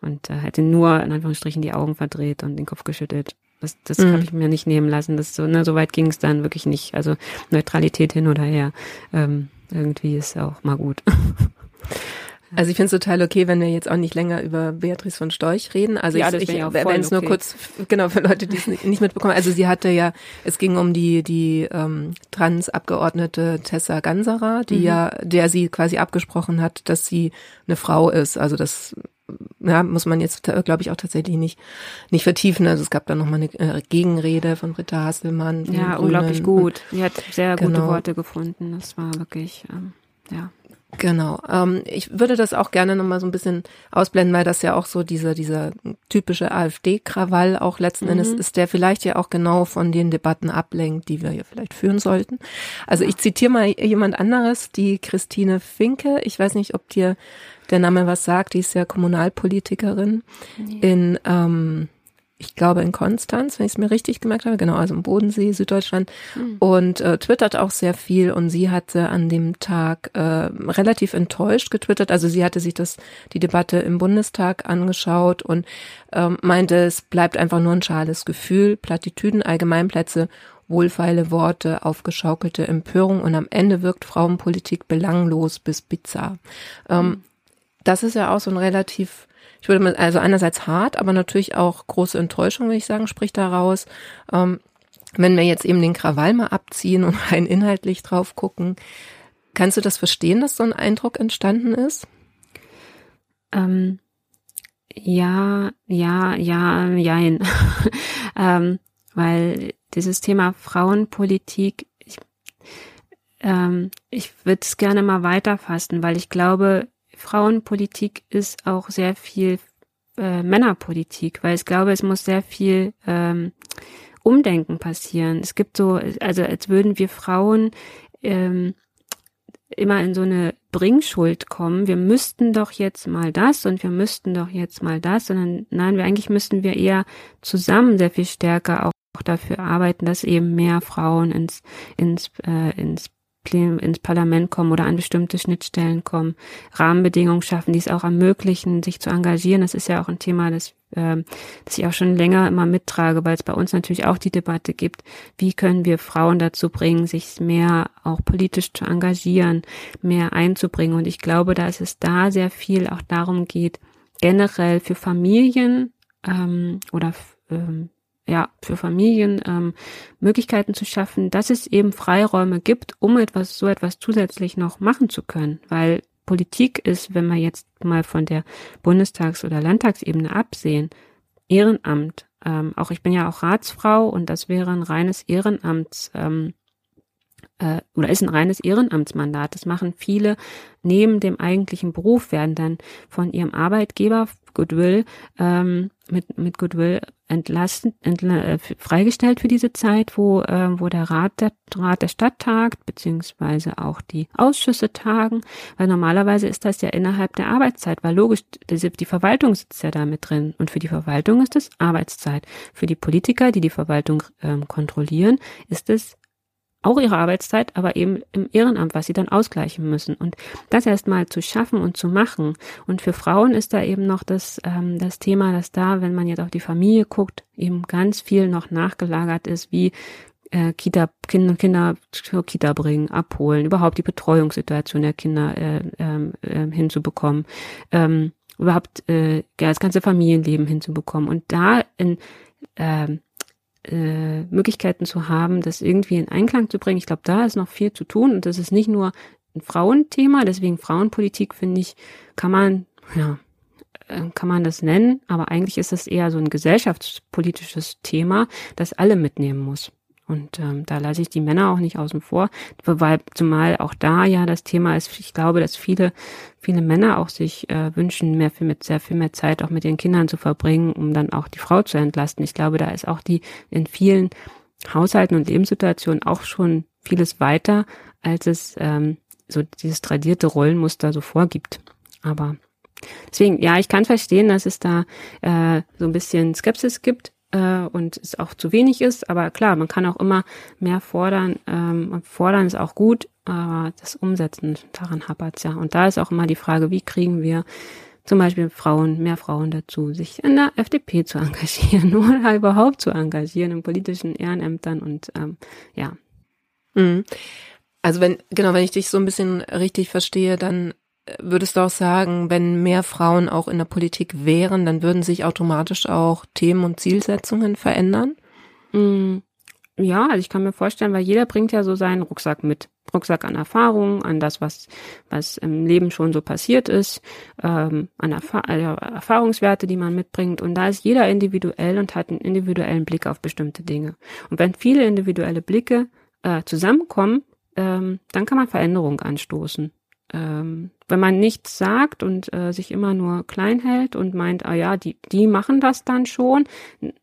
und äh, hätte nur in Anführungsstrichen die Augen verdreht und den Kopf geschüttelt. Das, das mhm. habe ich mir nicht nehmen lassen. Das so, ne, so weit ging es dann wirklich nicht. Also Neutralität hin oder her. Ähm, irgendwie ist auch mal gut. Also ich finde es total okay, wenn wir jetzt auch nicht länger über Beatrice von Storch reden. Also ja, ich, ich wenn es nur kurz, genau, für Leute, die es nicht mitbekommen. Also sie hatte ja, es ging um die, die ähm, Trans-Abgeordnete Tessa Ganserer, die mhm. ja, der sie quasi abgesprochen hat, dass sie eine Frau ist. Also das ja, muss man jetzt, glaube ich, auch tatsächlich nicht, nicht vertiefen. Also es gab da nochmal eine äh, Gegenrede von Britta Hasselmann. Ja, unglaublich gut. Sie hat sehr genau. gute Worte gefunden. Das war wirklich, ähm, ja. Genau. Ähm, ich würde das auch gerne nochmal so ein bisschen ausblenden, weil das ja auch so dieser, dieser typische AfD-Krawall auch letzten mhm. Endes ist, der vielleicht ja auch genau von den Debatten ablenkt, die wir ja vielleicht führen sollten. Also ich zitiere mal jemand anderes, die Christine Finke. Ich weiß nicht, ob dir der Name was sagt. Die ist ja Kommunalpolitikerin nee. in ähm, ich glaube in Konstanz, wenn ich es mir richtig gemerkt habe, genau, also im Bodensee, Süddeutschland, mhm. und äh, twittert auch sehr viel und sie hatte an dem Tag äh, relativ enttäuscht getwittert, also sie hatte sich das, die Debatte im Bundestag angeschaut und ähm, meinte, es bleibt einfach nur ein schales Gefühl, Plattitüden, Allgemeinplätze, wohlfeile Worte, aufgeschaukelte Empörung und am Ende wirkt Frauenpolitik belanglos bis bizarr. Ähm, mhm. Das ist ja auch so ein relativ ich würde mal, also einerseits hart, aber natürlich auch große Enttäuschung, würde ich sagen, spricht daraus. Ähm, wenn wir jetzt eben den Krawall mal abziehen und rein inhaltlich drauf gucken, kannst du das verstehen, dass so ein Eindruck entstanden ist? Ähm, ja, ja, ja, jein. ähm, weil dieses Thema Frauenpolitik, ich, ähm, ich würde es gerne mal weiterfassen, weil ich glaube, Frauenpolitik ist auch sehr viel äh, Männerpolitik, weil ich glaube, es muss sehr viel ähm, Umdenken passieren. Es gibt so, also als würden wir Frauen ähm, immer in so eine Bringschuld kommen. Wir müssten doch jetzt mal das und wir müssten doch jetzt mal das, sondern nein, wir eigentlich müssten wir eher zusammen sehr viel stärker auch dafür arbeiten, dass eben mehr Frauen ins ins äh, ins ins Parlament kommen oder an bestimmte Schnittstellen kommen, Rahmenbedingungen schaffen, die es auch ermöglichen, sich zu engagieren. Das ist ja auch ein Thema, das, äh, das ich auch schon länger immer mittrage, weil es bei uns natürlich auch die Debatte gibt, wie können wir Frauen dazu bringen, sich mehr auch politisch zu engagieren, mehr einzubringen. Und ich glaube, dass es da sehr viel auch darum geht, generell für Familien ähm, oder ähm, ja, für Familien ähm, Möglichkeiten zu schaffen, dass es eben Freiräume gibt, um etwas, so etwas zusätzlich noch machen zu können. Weil Politik ist, wenn wir jetzt mal von der Bundestags- oder Landtagsebene absehen, Ehrenamt. Ähm, auch ich bin ja auch Ratsfrau und das wäre ein reines Ehrenamts, ähm, äh, oder ist ein reines Ehrenamtsmandat. Das machen viele neben dem eigentlichen Beruf, werden dann von ihrem Arbeitgeber Goodwill ähm, mit, mit Goodwill entlassen, entla äh, freigestellt für diese Zeit, wo, äh, wo der Rat der Rat der Stadt tagt, beziehungsweise auch die Ausschüsse tagen, weil normalerweise ist das ja innerhalb der Arbeitszeit, weil logisch, die, die Verwaltung sitzt ja da mit drin und für die Verwaltung ist es Arbeitszeit. Für die Politiker, die die Verwaltung ähm, kontrollieren, ist es auch ihre Arbeitszeit, aber eben im Ehrenamt, was sie dann ausgleichen müssen. Und das erstmal zu schaffen und zu machen. Und für Frauen ist da eben noch das, ähm, das Thema, dass da, wenn man jetzt auf die Familie guckt, eben ganz viel noch nachgelagert ist, wie äh, Kita, Kinder, Kinder zur Kita bringen, abholen, überhaupt die Betreuungssituation der Kinder äh, äh, hinzubekommen, ähm, überhaupt äh, das ganze Familienleben hinzubekommen. Und da in äh, äh, Möglichkeiten zu haben, das irgendwie in Einklang zu bringen. Ich glaube, da ist noch viel zu tun und das ist nicht nur ein Frauenthema, deswegen Frauenpolitik finde ich, kann man ja äh, kann man das nennen, aber eigentlich ist es eher so ein gesellschaftspolitisches Thema, das alle mitnehmen muss. Und ähm, da lasse ich die Männer auch nicht außen vor, weil zumal auch da ja das Thema ist, ich glaube, dass viele, viele Männer auch sich äh, wünschen, mehr viel mit sehr viel mehr Zeit auch mit ihren Kindern zu verbringen, um dann auch die Frau zu entlasten. Ich glaube, da ist auch die in vielen Haushalten und Lebenssituationen auch schon vieles weiter, als es ähm, so dieses tradierte Rollenmuster so vorgibt. Aber deswegen, ja, ich kann verstehen, dass es da äh, so ein bisschen Skepsis gibt äh, und es auch zu wenig ist. Aber klar, man kann auch immer mehr fordern. Ähm, fordern ist auch gut, aber das Umsetzen, daran hapert ja. Und da ist auch immer die Frage, wie kriegen wir zum Beispiel Frauen, mehr Frauen dazu, sich in der FDP zu engagieren oder überhaupt zu engagieren in politischen Ehrenämtern und ähm, ja. Mhm. Also wenn, genau, wenn ich dich so ein bisschen richtig verstehe, dann würdest du auch sagen, wenn mehr Frauen auch in der Politik wären, dann würden sich automatisch auch Themen und Zielsetzungen verändern? Mm, ja, also ich kann mir vorstellen, weil jeder bringt ja so seinen Rucksack mit. Rucksack an Erfahrungen, an das, was, was im Leben schon so passiert ist, ähm, an Erfa äh, Erfahrungswerte, die man mitbringt. Und da ist jeder individuell und hat einen individuellen Blick auf bestimmte Dinge. Und wenn viele individuelle Blicke äh, zusammenkommen, ähm, dann kann man Veränderung anstoßen ähm, wenn man nichts sagt und äh, sich immer nur klein hält und meint, ah ja, die, die machen das dann schon.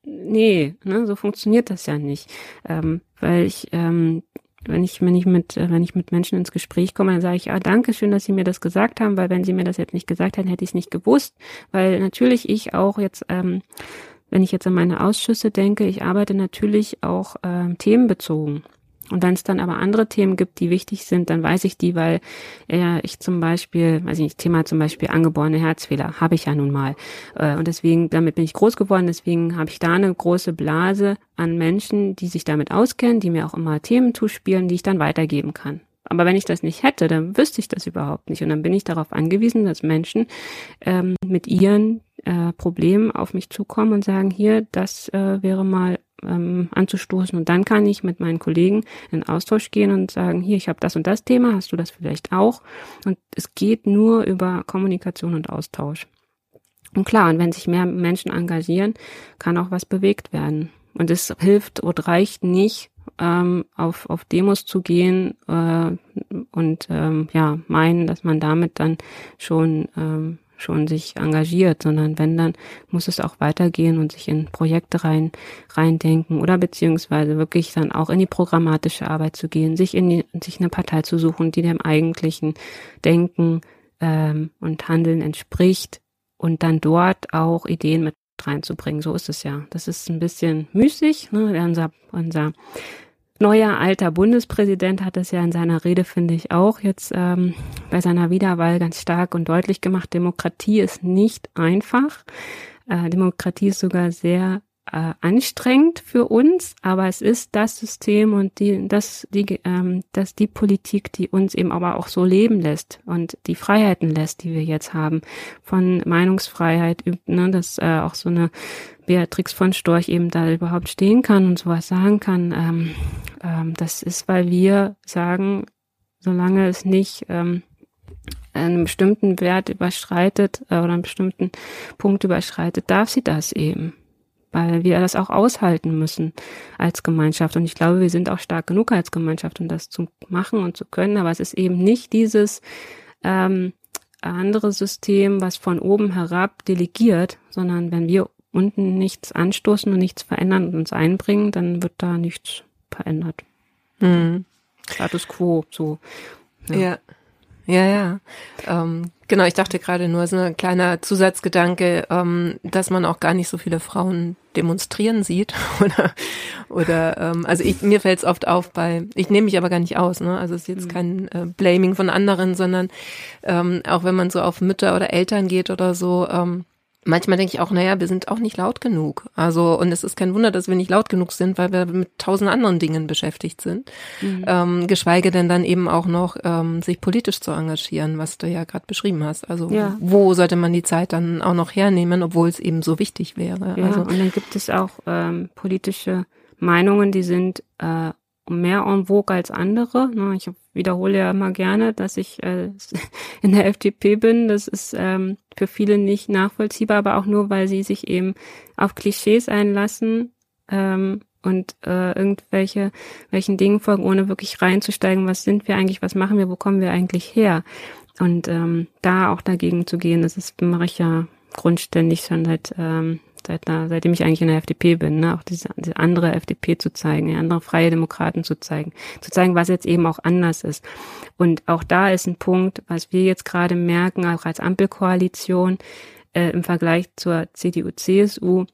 Nee, ne, so funktioniert das ja nicht. Ähm, weil ich, ähm, wenn ich, wenn ich mit, äh, wenn ich mit Menschen ins Gespräch komme, dann sage ich, ah, danke schön, dass Sie mir das gesagt haben, weil wenn Sie mir das jetzt nicht gesagt hätten, hätte ich es nicht gewusst. Weil natürlich ich auch jetzt, ähm, wenn ich jetzt an meine Ausschüsse denke, ich arbeite natürlich auch ähm, themenbezogen. Und wenn es dann aber andere Themen gibt, die wichtig sind, dann weiß ich die, weil äh, ich zum Beispiel, weiß ich nicht, Thema zum Beispiel angeborene Herzfehler, habe ich ja nun mal. Äh, und deswegen, damit bin ich groß geworden, deswegen habe ich da eine große Blase an Menschen, die sich damit auskennen, die mir auch immer Themen zuspielen, die ich dann weitergeben kann. Aber wenn ich das nicht hätte, dann wüsste ich das überhaupt nicht. Und dann bin ich darauf angewiesen, dass Menschen ähm, mit ihren äh, Problemen auf mich zukommen und sagen, hier, das äh, wäre mal ähm, anzustoßen. Und dann kann ich mit meinen Kollegen in Austausch gehen und sagen, hier, ich habe das und das Thema, hast du das vielleicht auch? Und es geht nur über Kommunikation und Austausch. Und klar, und wenn sich mehr Menschen engagieren, kann auch was bewegt werden. Und es hilft und reicht nicht, ähm, auf, auf Demos zu gehen äh, und ähm, ja, meinen, dass man damit dann schon ähm, schon sich engagiert, sondern wenn, dann muss es auch weitergehen und sich in Projekte rein, reindenken oder beziehungsweise wirklich dann auch in die programmatische Arbeit zu gehen, sich in die, sich eine Partei zu suchen, die dem eigentlichen Denken ähm, und Handeln entspricht und dann dort auch Ideen mit reinzubringen. So ist es ja. Das ist ein bisschen müßig. Ne? Unser, unser neuer alter Bundespräsident hat es ja in seiner Rede, finde ich, auch jetzt ähm, bei seiner Wiederwahl ganz stark und deutlich gemacht. Demokratie ist nicht einfach. Äh, Demokratie ist sogar sehr äh, anstrengend für uns, aber es ist das System und die, das, die, ähm, das die Politik, die uns eben aber auch so leben lässt und die Freiheiten lässt, die wir jetzt haben, von Meinungsfreiheit, ne, dass äh, auch so eine Beatrix von Storch eben da überhaupt stehen kann und sowas sagen kann. Ähm, ähm, das ist, weil wir sagen, solange es nicht ähm, einen bestimmten Wert überschreitet äh, oder einen bestimmten Punkt überschreitet, darf sie das eben weil wir das auch aushalten müssen als Gemeinschaft. Und ich glaube, wir sind auch stark genug als Gemeinschaft, um das zu machen und zu können. Aber es ist eben nicht dieses ähm, andere System, was von oben herab delegiert, sondern wenn wir unten nichts anstoßen und nichts verändern und uns einbringen, dann wird da nichts verändert. Mhm. Status quo, so. Ja. ja. Ja, ja. Ähm, genau, ich dachte gerade nur, so ein kleiner Zusatzgedanke, ähm, dass man auch gar nicht so viele Frauen demonstrieren sieht. oder oder ähm, also ich, mir fällt es oft auf bei, ich nehme mich aber gar nicht aus, ne? Also es ist jetzt mhm. kein äh, Blaming von anderen, sondern ähm, auch wenn man so auf Mütter oder Eltern geht oder so, ähm, manchmal denke ich auch, naja, wir sind auch nicht laut genug. Also, und es ist kein Wunder, dass wir nicht laut genug sind, weil wir mit tausend anderen Dingen beschäftigt sind. Mhm. Ähm, geschweige denn dann eben auch noch, ähm, sich politisch zu engagieren, was du ja gerade beschrieben hast. Also, ja. wo sollte man die Zeit dann auch noch hernehmen, obwohl es eben so wichtig wäre? Ja, also, und dann gibt es auch ähm, politische Meinungen, die sind äh, mehr en vogue als andere. Ne? Ich wiederhole ja immer gerne, dass ich äh, in der FDP bin. Das ist ähm, für viele nicht nachvollziehbar, aber auch nur, weil sie sich eben auf Klischees einlassen ähm, und äh, irgendwelche welchen Dingen folgen, ohne wirklich reinzusteigen, was sind wir eigentlich, was machen wir, wo kommen wir eigentlich her? Und ähm, da auch dagegen zu gehen, das ist mache ich ja grundständig schon seit ähm, seit da, seitdem ich eigentlich in der FDP bin, ne, auch diese, diese andere FDP zu zeigen, andere freie Demokraten zu zeigen, zu zeigen, was jetzt eben auch anders ist. Und auch da ist ein Punkt, was wir jetzt gerade merken, auch als Ampelkoalition äh, im Vergleich zur CDU-CSU,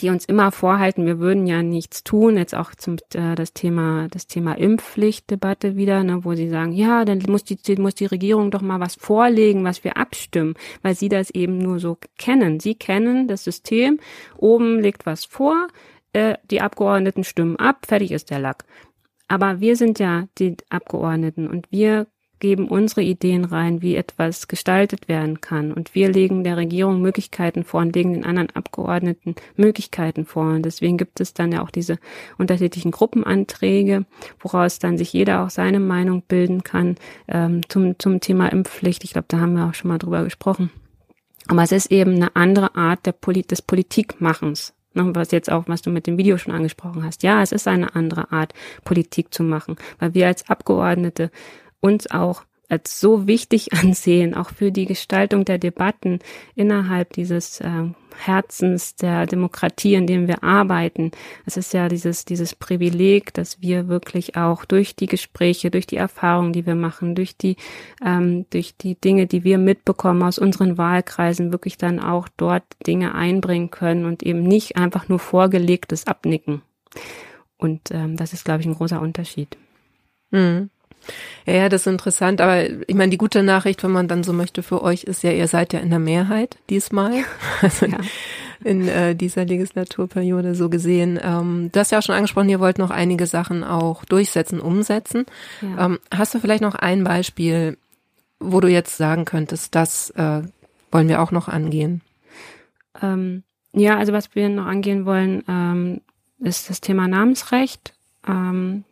die uns immer vorhalten, wir würden ja nichts tun, jetzt auch zum äh, das Thema das Thema Impfpflichtdebatte wieder, ne, wo sie sagen, ja, dann muss die muss die Regierung doch mal was vorlegen, was wir abstimmen, weil sie das eben nur so kennen. Sie kennen das System, oben liegt was vor, äh, die Abgeordneten stimmen ab, fertig ist der Lack. Aber wir sind ja die Abgeordneten und wir geben unsere Ideen rein, wie etwas gestaltet werden kann. Und wir legen der Regierung Möglichkeiten vor und legen den anderen Abgeordneten Möglichkeiten vor. Und deswegen gibt es dann ja auch diese unterschiedlichen Gruppenanträge, woraus dann sich jeder auch seine Meinung bilden kann ähm, zum, zum Thema Impfpflicht. Ich glaube, da haben wir auch schon mal drüber gesprochen. Aber es ist eben eine andere Art der Polit des Politikmachens ne, was jetzt auch, was du mit dem Video schon angesprochen hast. Ja, es ist eine andere Art, Politik zu machen, weil wir als Abgeordnete uns auch als so wichtig ansehen, auch für die Gestaltung der Debatten innerhalb dieses äh, Herzens der Demokratie, in dem wir arbeiten. Es ist ja dieses, dieses Privileg, dass wir wirklich auch durch die Gespräche, durch die Erfahrungen, die wir machen, durch die, ähm, durch die Dinge, die wir mitbekommen aus unseren Wahlkreisen, wirklich dann auch dort Dinge einbringen können und eben nicht einfach nur vorgelegtes abnicken. Und ähm, das ist, glaube ich, ein großer Unterschied. Mhm. Ja, das ist interessant, aber ich meine, die gute Nachricht, wenn man dann so möchte, für euch ist ja, ihr seid ja in der Mehrheit diesmal. Also ja. in äh, dieser Legislaturperiode so gesehen. Ähm, du hast ja auch schon angesprochen, ihr wollt noch einige Sachen auch durchsetzen, umsetzen. Ja. Ähm, hast du vielleicht noch ein Beispiel, wo du jetzt sagen könntest, das äh, wollen wir auch noch angehen? Ähm, ja, also was wir noch angehen wollen, ähm, ist das Thema Namensrecht. Ähm,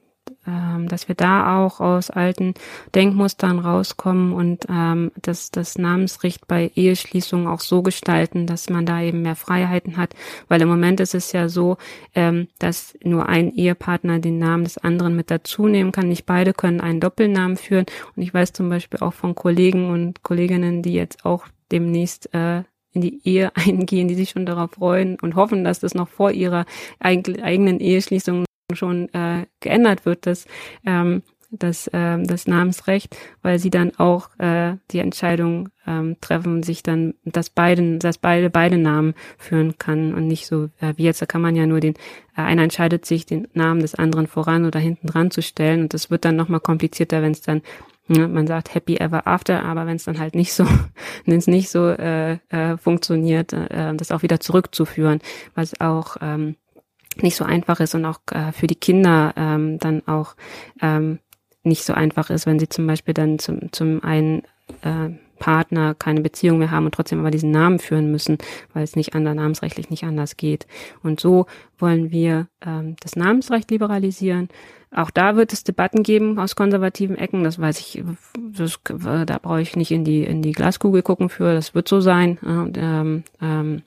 ähm, dass wir da auch aus alten Denkmustern rauskommen und ähm, das, das Namensrecht bei Eheschließungen auch so gestalten, dass man da eben mehr Freiheiten hat. Weil im Moment ist es ja so, ähm, dass nur ein Ehepartner den Namen des anderen mit dazu nehmen kann. Nicht beide können einen Doppelnamen führen. Und ich weiß zum Beispiel auch von Kollegen und Kolleginnen, die jetzt auch demnächst äh, in die Ehe eingehen, die sich schon darauf freuen und hoffen, dass das noch vor ihrer eigenen Eheschließung schon äh, geändert wird, das, ähm, das, ähm, das Namensrecht, weil sie dann auch äh, die Entscheidung ähm, treffen, sich dann, dass beiden, dass beide beide Namen führen kann und nicht so äh, wie jetzt. Da kann man ja nur den, äh, einer entscheidet sich, den Namen des anderen voran oder hinten dran zu stellen und das wird dann nochmal komplizierter, wenn es dann ja, man sagt Happy Ever After, aber wenn es dann halt nicht so, wenn es nicht so äh, äh, funktioniert, äh, das auch wieder zurückzuführen, was auch ähm, nicht so einfach ist und auch äh, für die Kinder ähm, dann auch ähm, nicht so einfach ist, wenn sie zum Beispiel dann zum, zum einen äh, Partner keine Beziehung mehr haben und trotzdem aber diesen Namen führen müssen, weil es nicht anders, namensrechtlich nicht anders geht. Und so wollen wir ähm, das Namensrecht liberalisieren. Auch da wird es Debatten geben aus konservativen Ecken. Das weiß ich, das, da brauche ich nicht in die in die Glaskugel gucken für. Das wird so sein. Und, ähm, ähm,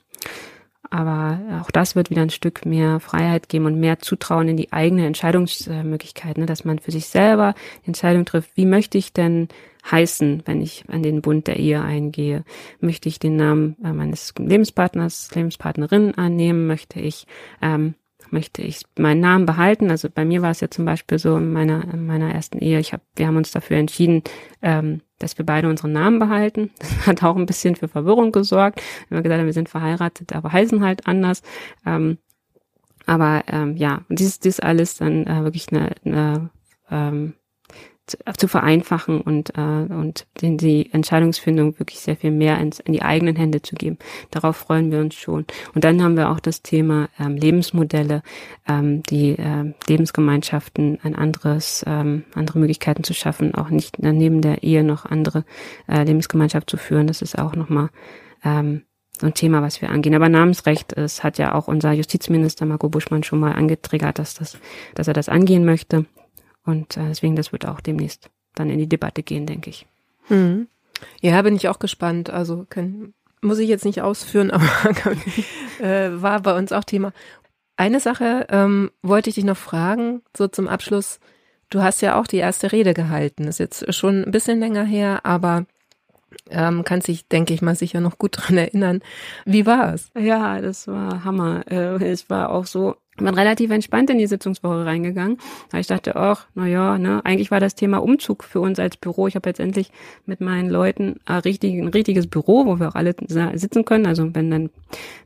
aber auch das wird wieder ein Stück mehr Freiheit geben und mehr Zutrauen in die eigene Entscheidungsmöglichkeit, ne? dass man für sich selber die Entscheidung trifft, wie möchte ich denn heißen, wenn ich an den Bund der Ehe eingehe? Möchte ich den Namen äh, meines Lebenspartners, Lebenspartnerin annehmen? Möchte ich ähm, möchte ich meinen Namen behalten. Also bei mir war es ja zum Beispiel so in meiner, in meiner ersten Ehe, ich hab, wir haben uns dafür entschieden, ähm, dass wir beide unseren Namen behalten. Das hat auch ein bisschen für Verwirrung gesorgt. Wir haben gesagt, wir sind verheiratet, aber heißen halt anders. Ähm, aber ähm, ja, dies, dies alles dann äh, wirklich eine, eine ähm, zu, zu vereinfachen und, äh, und den, die Entscheidungsfindung wirklich sehr viel mehr ins, in die eigenen Hände zu geben. Darauf freuen wir uns schon. Und dann haben wir auch das Thema ähm, Lebensmodelle, ähm, die äh, Lebensgemeinschaften, ein anderes, ähm, andere Möglichkeiten zu schaffen, auch nicht neben der Ehe noch andere äh, Lebensgemeinschaft zu führen. Das ist auch nochmal ähm, so ein Thema, was wir angehen. Aber Namensrecht, es hat ja auch unser Justizminister Marco Buschmann schon mal angetriggert, dass das, dass er das angehen möchte. Und äh, deswegen, das wird auch demnächst dann in die Debatte gehen, denke ich. Mhm. Ja, bin ich auch gespannt. Also kann, muss ich jetzt nicht ausführen, aber äh, war bei uns auch Thema. Eine Sache ähm, wollte ich dich noch fragen, so zum Abschluss. Du hast ja auch die erste Rede gehalten. Ist jetzt schon ein bisschen länger her, aber ähm, kannst dich, denke ich mal, sicher noch gut dran erinnern. Wie war es? Ja, das war Hammer. Äh, es war auch so bin relativ entspannt in die Sitzungswoche reingegangen. Weil ich dachte, ach, na ja, ne, eigentlich war das Thema Umzug für uns als Büro. Ich habe jetzt endlich mit meinen Leuten ein, richtig, ein richtiges Büro, wo wir auch alle sitzen können. Also wenn dann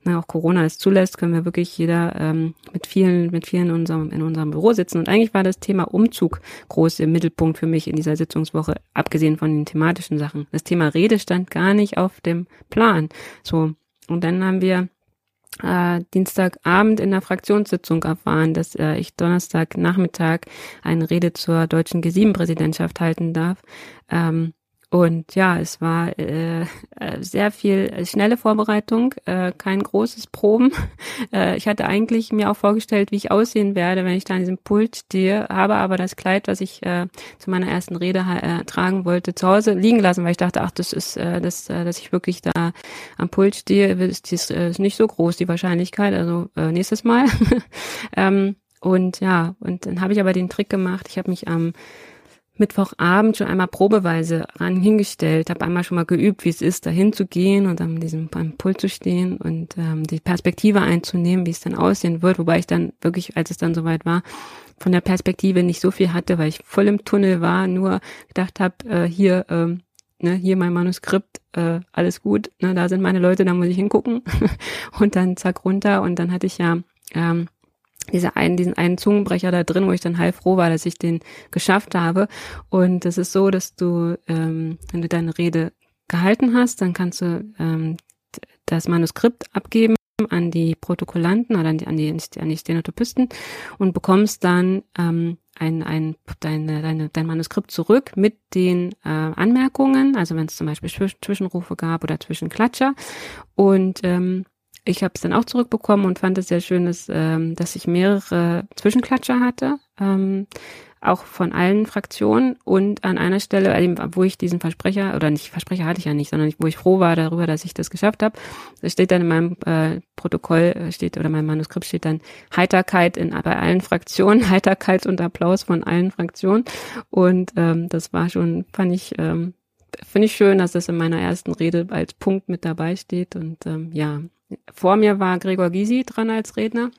ne, auch Corona es zulässt, können wir wirklich jeder ähm, mit vielen, mit vielen in unserem, in unserem Büro sitzen. Und eigentlich war das Thema Umzug groß im Mittelpunkt für mich in dieser Sitzungswoche, abgesehen von den thematischen Sachen. Das Thema Rede stand gar nicht auf dem Plan. So. Und dann haben wir äh, Dienstagabend in der Fraktionssitzung erfahren, dass äh, ich Donnerstagnachmittag eine Rede zur deutschen G7-Präsidentschaft halten darf. Ähm, und ja, es war äh, äh, sehr viel äh, schnelle Vorbereitung, äh, kein großes Proben. Äh, ich hatte eigentlich mir auch vorgestellt, wie ich aussehen werde, wenn ich da an diesem Pult stehe, habe aber das Kleid, was ich äh, zu meiner ersten Rede äh, tragen wollte, zu Hause liegen lassen, weil ich dachte, ach, das ist, äh, das, äh, dass ich wirklich da am Pult stehe, ist, ist, äh, ist nicht so groß die Wahrscheinlichkeit. Also äh, nächstes Mal. ähm, und ja, und dann habe ich aber den Trick gemacht. Ich habe mich am Mittwochabend schon einmal probeweise ran hingestellt, habe einmal schon mal geübt, wie es ist, da hinzugehen und an diesem Pult zu stehen und ähm, die Perspektive einzunehmen, wie es dann aussehen wird, wobei ich dann wirklich, als es dann soweit war, von der Perspektive nicht so viel hatte, weil ich voll im Tunnel war, nur gedacht habe, äh, hier, ähm, ne, hier mein Manuskript, äh, alles gut, ne, da sind meine Leute, da muss ich hingucken. Und dann zack runter und dann hatte ich ja ähm, diese einen, diesen einen Zungenbrecher da drin, wo ich dann heilfroh war, dass ich den geschafft habe. Und es ist so, dass du, ähm, wenn du deine Rede gehalten hast, dann kannst du ähm, das Manuskript abgeben an die Protokollanten oder an die, an die, an die Stenotopisten und bekommst dann ähm, ein, ein, deine, deine, dein Manuskript zurück mit den äh, Anmerkungen, also wenn es zum Beispiel Zwischenrufe gab oder Zwischenklatscher. Und ähm, ich habe es dann auch zurückbekommen und fand es sehr schön, dass, ähm, dass ich mehrere Zwischenklatscher hatte, ähm, auch von allen Fraktionen und an einer Stelle, wo ich diesen Versprecher, oder nicht Versprecher hatte ich ja nicht, sondern wo ich froh war darüber, dass ich das geschafft habe, da steht dann in meinem äh, Protokoll, äh, steht oder meinem Manuskript steht dann Heiterkeit in, bei allen Fraktionen, Heiterkeit und Applaus von allen Fraktionen. Und ähm, das war schon, fand ich, ähm, finde ich schön, dass das in meiner ersten Rede als Punkt mit dabei steht und ähm, ja, vor mir war Gregor Gysi dran als Redner.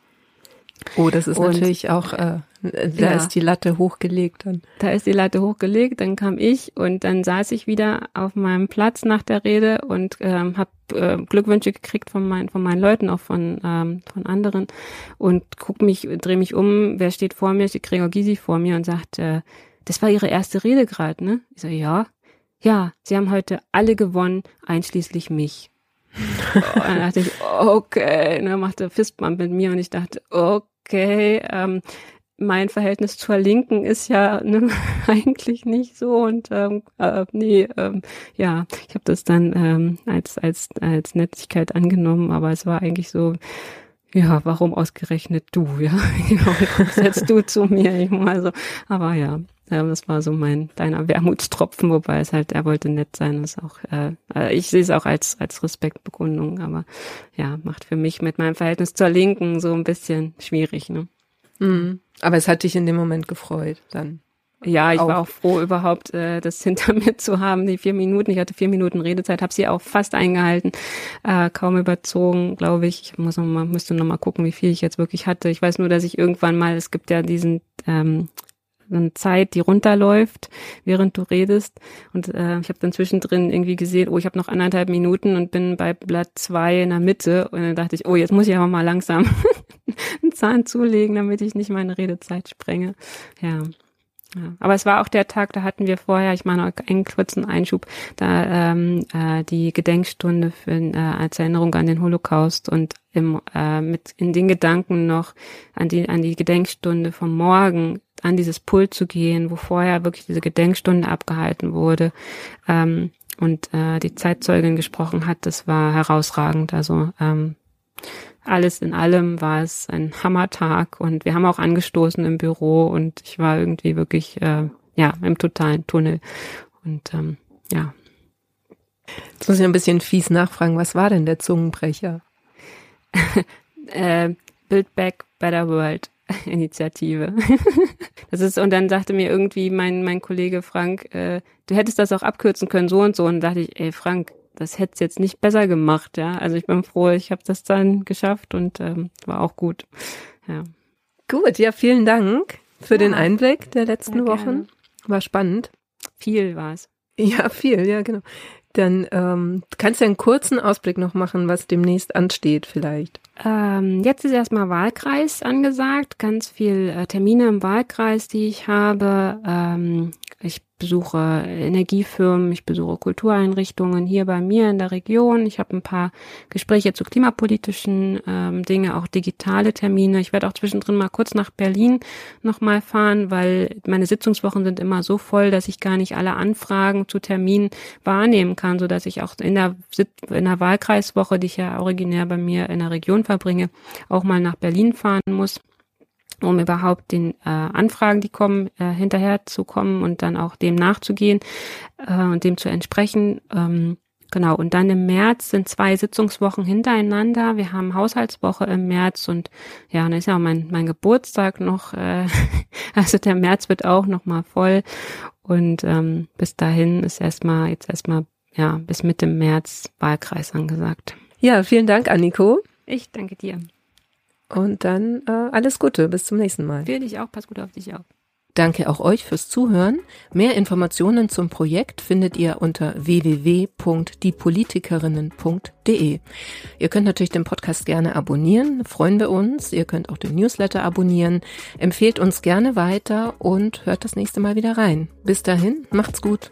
Oh, das ist und, natürlich auch, äh, da ja, ist die Latte hochgelegt dann. Da ist die Latte hochgelegt, dann kam ich und dann saß ich wieder auf meinem Platz nach der Rede und ähm, habe äh, Glückwünsche gekriegt von meinen von meinen Leuten, auch von ähm, von anderen und guck mich, drehe mich um, wer steht vor mir, steht Gregor Gysi vor mir und sagt, äh, das war Ihre erste Rede gerade, ne? Ich so, ja, ja, Sie haben heute alle gewonnen, einschließlich mich. Dann dachte ich, okay, dann machte Fistbump mit mir und ich dachte, okay, ähm, mein Verhältnis zur Linken ist ja ne, eigentlich nicht so und ähm, äh, nee, ähm, ja, ich habe das dann ähm, als als als Nettigkeit angenommen, aber es war eigentlich so, ja, warum ausgerechnet du, ja, genau, setzt du zu mir, ich mal so, aber ja, das war so mein kleiner Wermutstropfen, wobei es halt, er wollte nett sein, das auch, äh, äh, ich sehe es auch als, als Respektbekundung, aber ja, macht für mich mit meinem Verhältnis zur Linken so ein bisschen schwierig, ne? Mhm. Aber es hat dich in dem Moment gefreut, dann. Ja, ich auch. war auch froh, überhaupt äh, das hinter mir zu haben, die vier Minuten. Ich hatte vier Minuten Redezeit, habe sie auch fast eingehalten, äh, kaum überzogen, glaube ich. Ich muss noch mal, müsste noch mal gucken, wie viel ich jetzt wirklich hatte. Ich weiß nur, dass ich irgendwann mal, es gibt ja diesen ähm, eine Zeit, die runterläuft, während du redest. Und äh, ich habe dann zwischendrin irgendwie gesehen, oh, ich habe noch anderthalb Minuten und bin bei Blatt zwei in der Mitte. Und dann dachte ich, oh, jetzt muss ich aber mal langsam einen Zahn zulegen, damit ich nicht meine Redezeit sprenge. Ja. Ja, aber es war auch der Tag, da hatten wir vorher, ich meine, einen kurzen Einschub, da ähm, äh, die Gedenkstunde für, äh, als Erinnerung an den Holocaust und im, äh, mit in den Gedanken noch an die an die Gedenkstunde vom Morgen an dieses Pult zu gehen, wo vorher wirklich diese Gedenkstunde abgehalten wurde, ähm, und äh, die Zeitzeugin gesprochen hat, das war herausragend. Also ähm, alles in allem war es ein Hammertag und wir haben auch angestoßen im Büro und ich war irgendwie wirklich äh, ja im totalen Tunnel und ähm, ja. Jetzt muss ich ein bisschen fies nachfragen, was war denn der Zungenbrecher? äh, Build Back Better World Initiative. das ist, und dann sagte mir irgendwie mein, mein Kollege Frank, äh, du hättest das auch abkürzen können, so und so. Und dachte ich, ey Frank, das hätte es jetzt nicht besser gemacht, ja. Also ich bin froh, ich habe das dann geschafft und ähm, war auch gut. Ja. Gut, ja, vielen Dank für ja. den Einblick der letzten Wochen. War spannend. Viel war es. Ja, viel, ja, genau. Dann ähm, kannst du einen kurzen Ausblick noch machen, was demnächst ansteht vielleicht. Ähm, jetzt ist erstmal Wahlkreis angesagt, ganz viel äh, Termine im Wahlkreis, die ich habe. Ähm, ich besuche Energiefirmen, ich besuche Kultureinrichtungen hier bei mir in der Region. Ich habe ein paar Gespräche zu klimapolitischen ähm, Dinge, auch digitale Termine. Ich werde auch zwischendrin mal kurz nach Berlin nochmal fahren, weil meine Sitzungswochen sind immer so voll, dass ich gar nicht alle Anfragen zu Terminen wahrnehmen kann, so dass ich auch in der, in der Wahlkreiswoche, die ich ja originär bei mir in der Region verbringe, auch mal nach Berlin fahren muss um überhaupt den äh, Anfragen, die kommen, äh, hinterher zu kommen und dann auch dem nachzugehen äh, und dem zu entsprechen. Ähm, genau, und dann im März sind zwei Sitzungswochen hintereinander. Wir haben Haushaltswoche im März und ja, dann ist ja auch mein, mein Geburtstag noch, äh, also der März wird auch nochmal voll. Und ähm, bis dahin ist erstmal, jetzt erstmal, ja, bis Mitte März Wahlkreis angesagt. Ja, vielen Dank, Anniko. Ich danke dir. Und dann äh, alles Gute, bis zum nächsten Mal. Für dich auch, pass gut auf dich auf. Danke auch euch fürs Zuhören. Mehr Informationen zum Projekt findet ihr unter www.diepolitikerinnen.de. Ihr könnt natürlich den Podcast gerne abonnieren, freuen wir uns. Ihr könnt auch den Newsletter abonnieren. Empfehlt uns gerne weiter und hört das nächste Mal wieder rein. Bis dahin, macht's gut.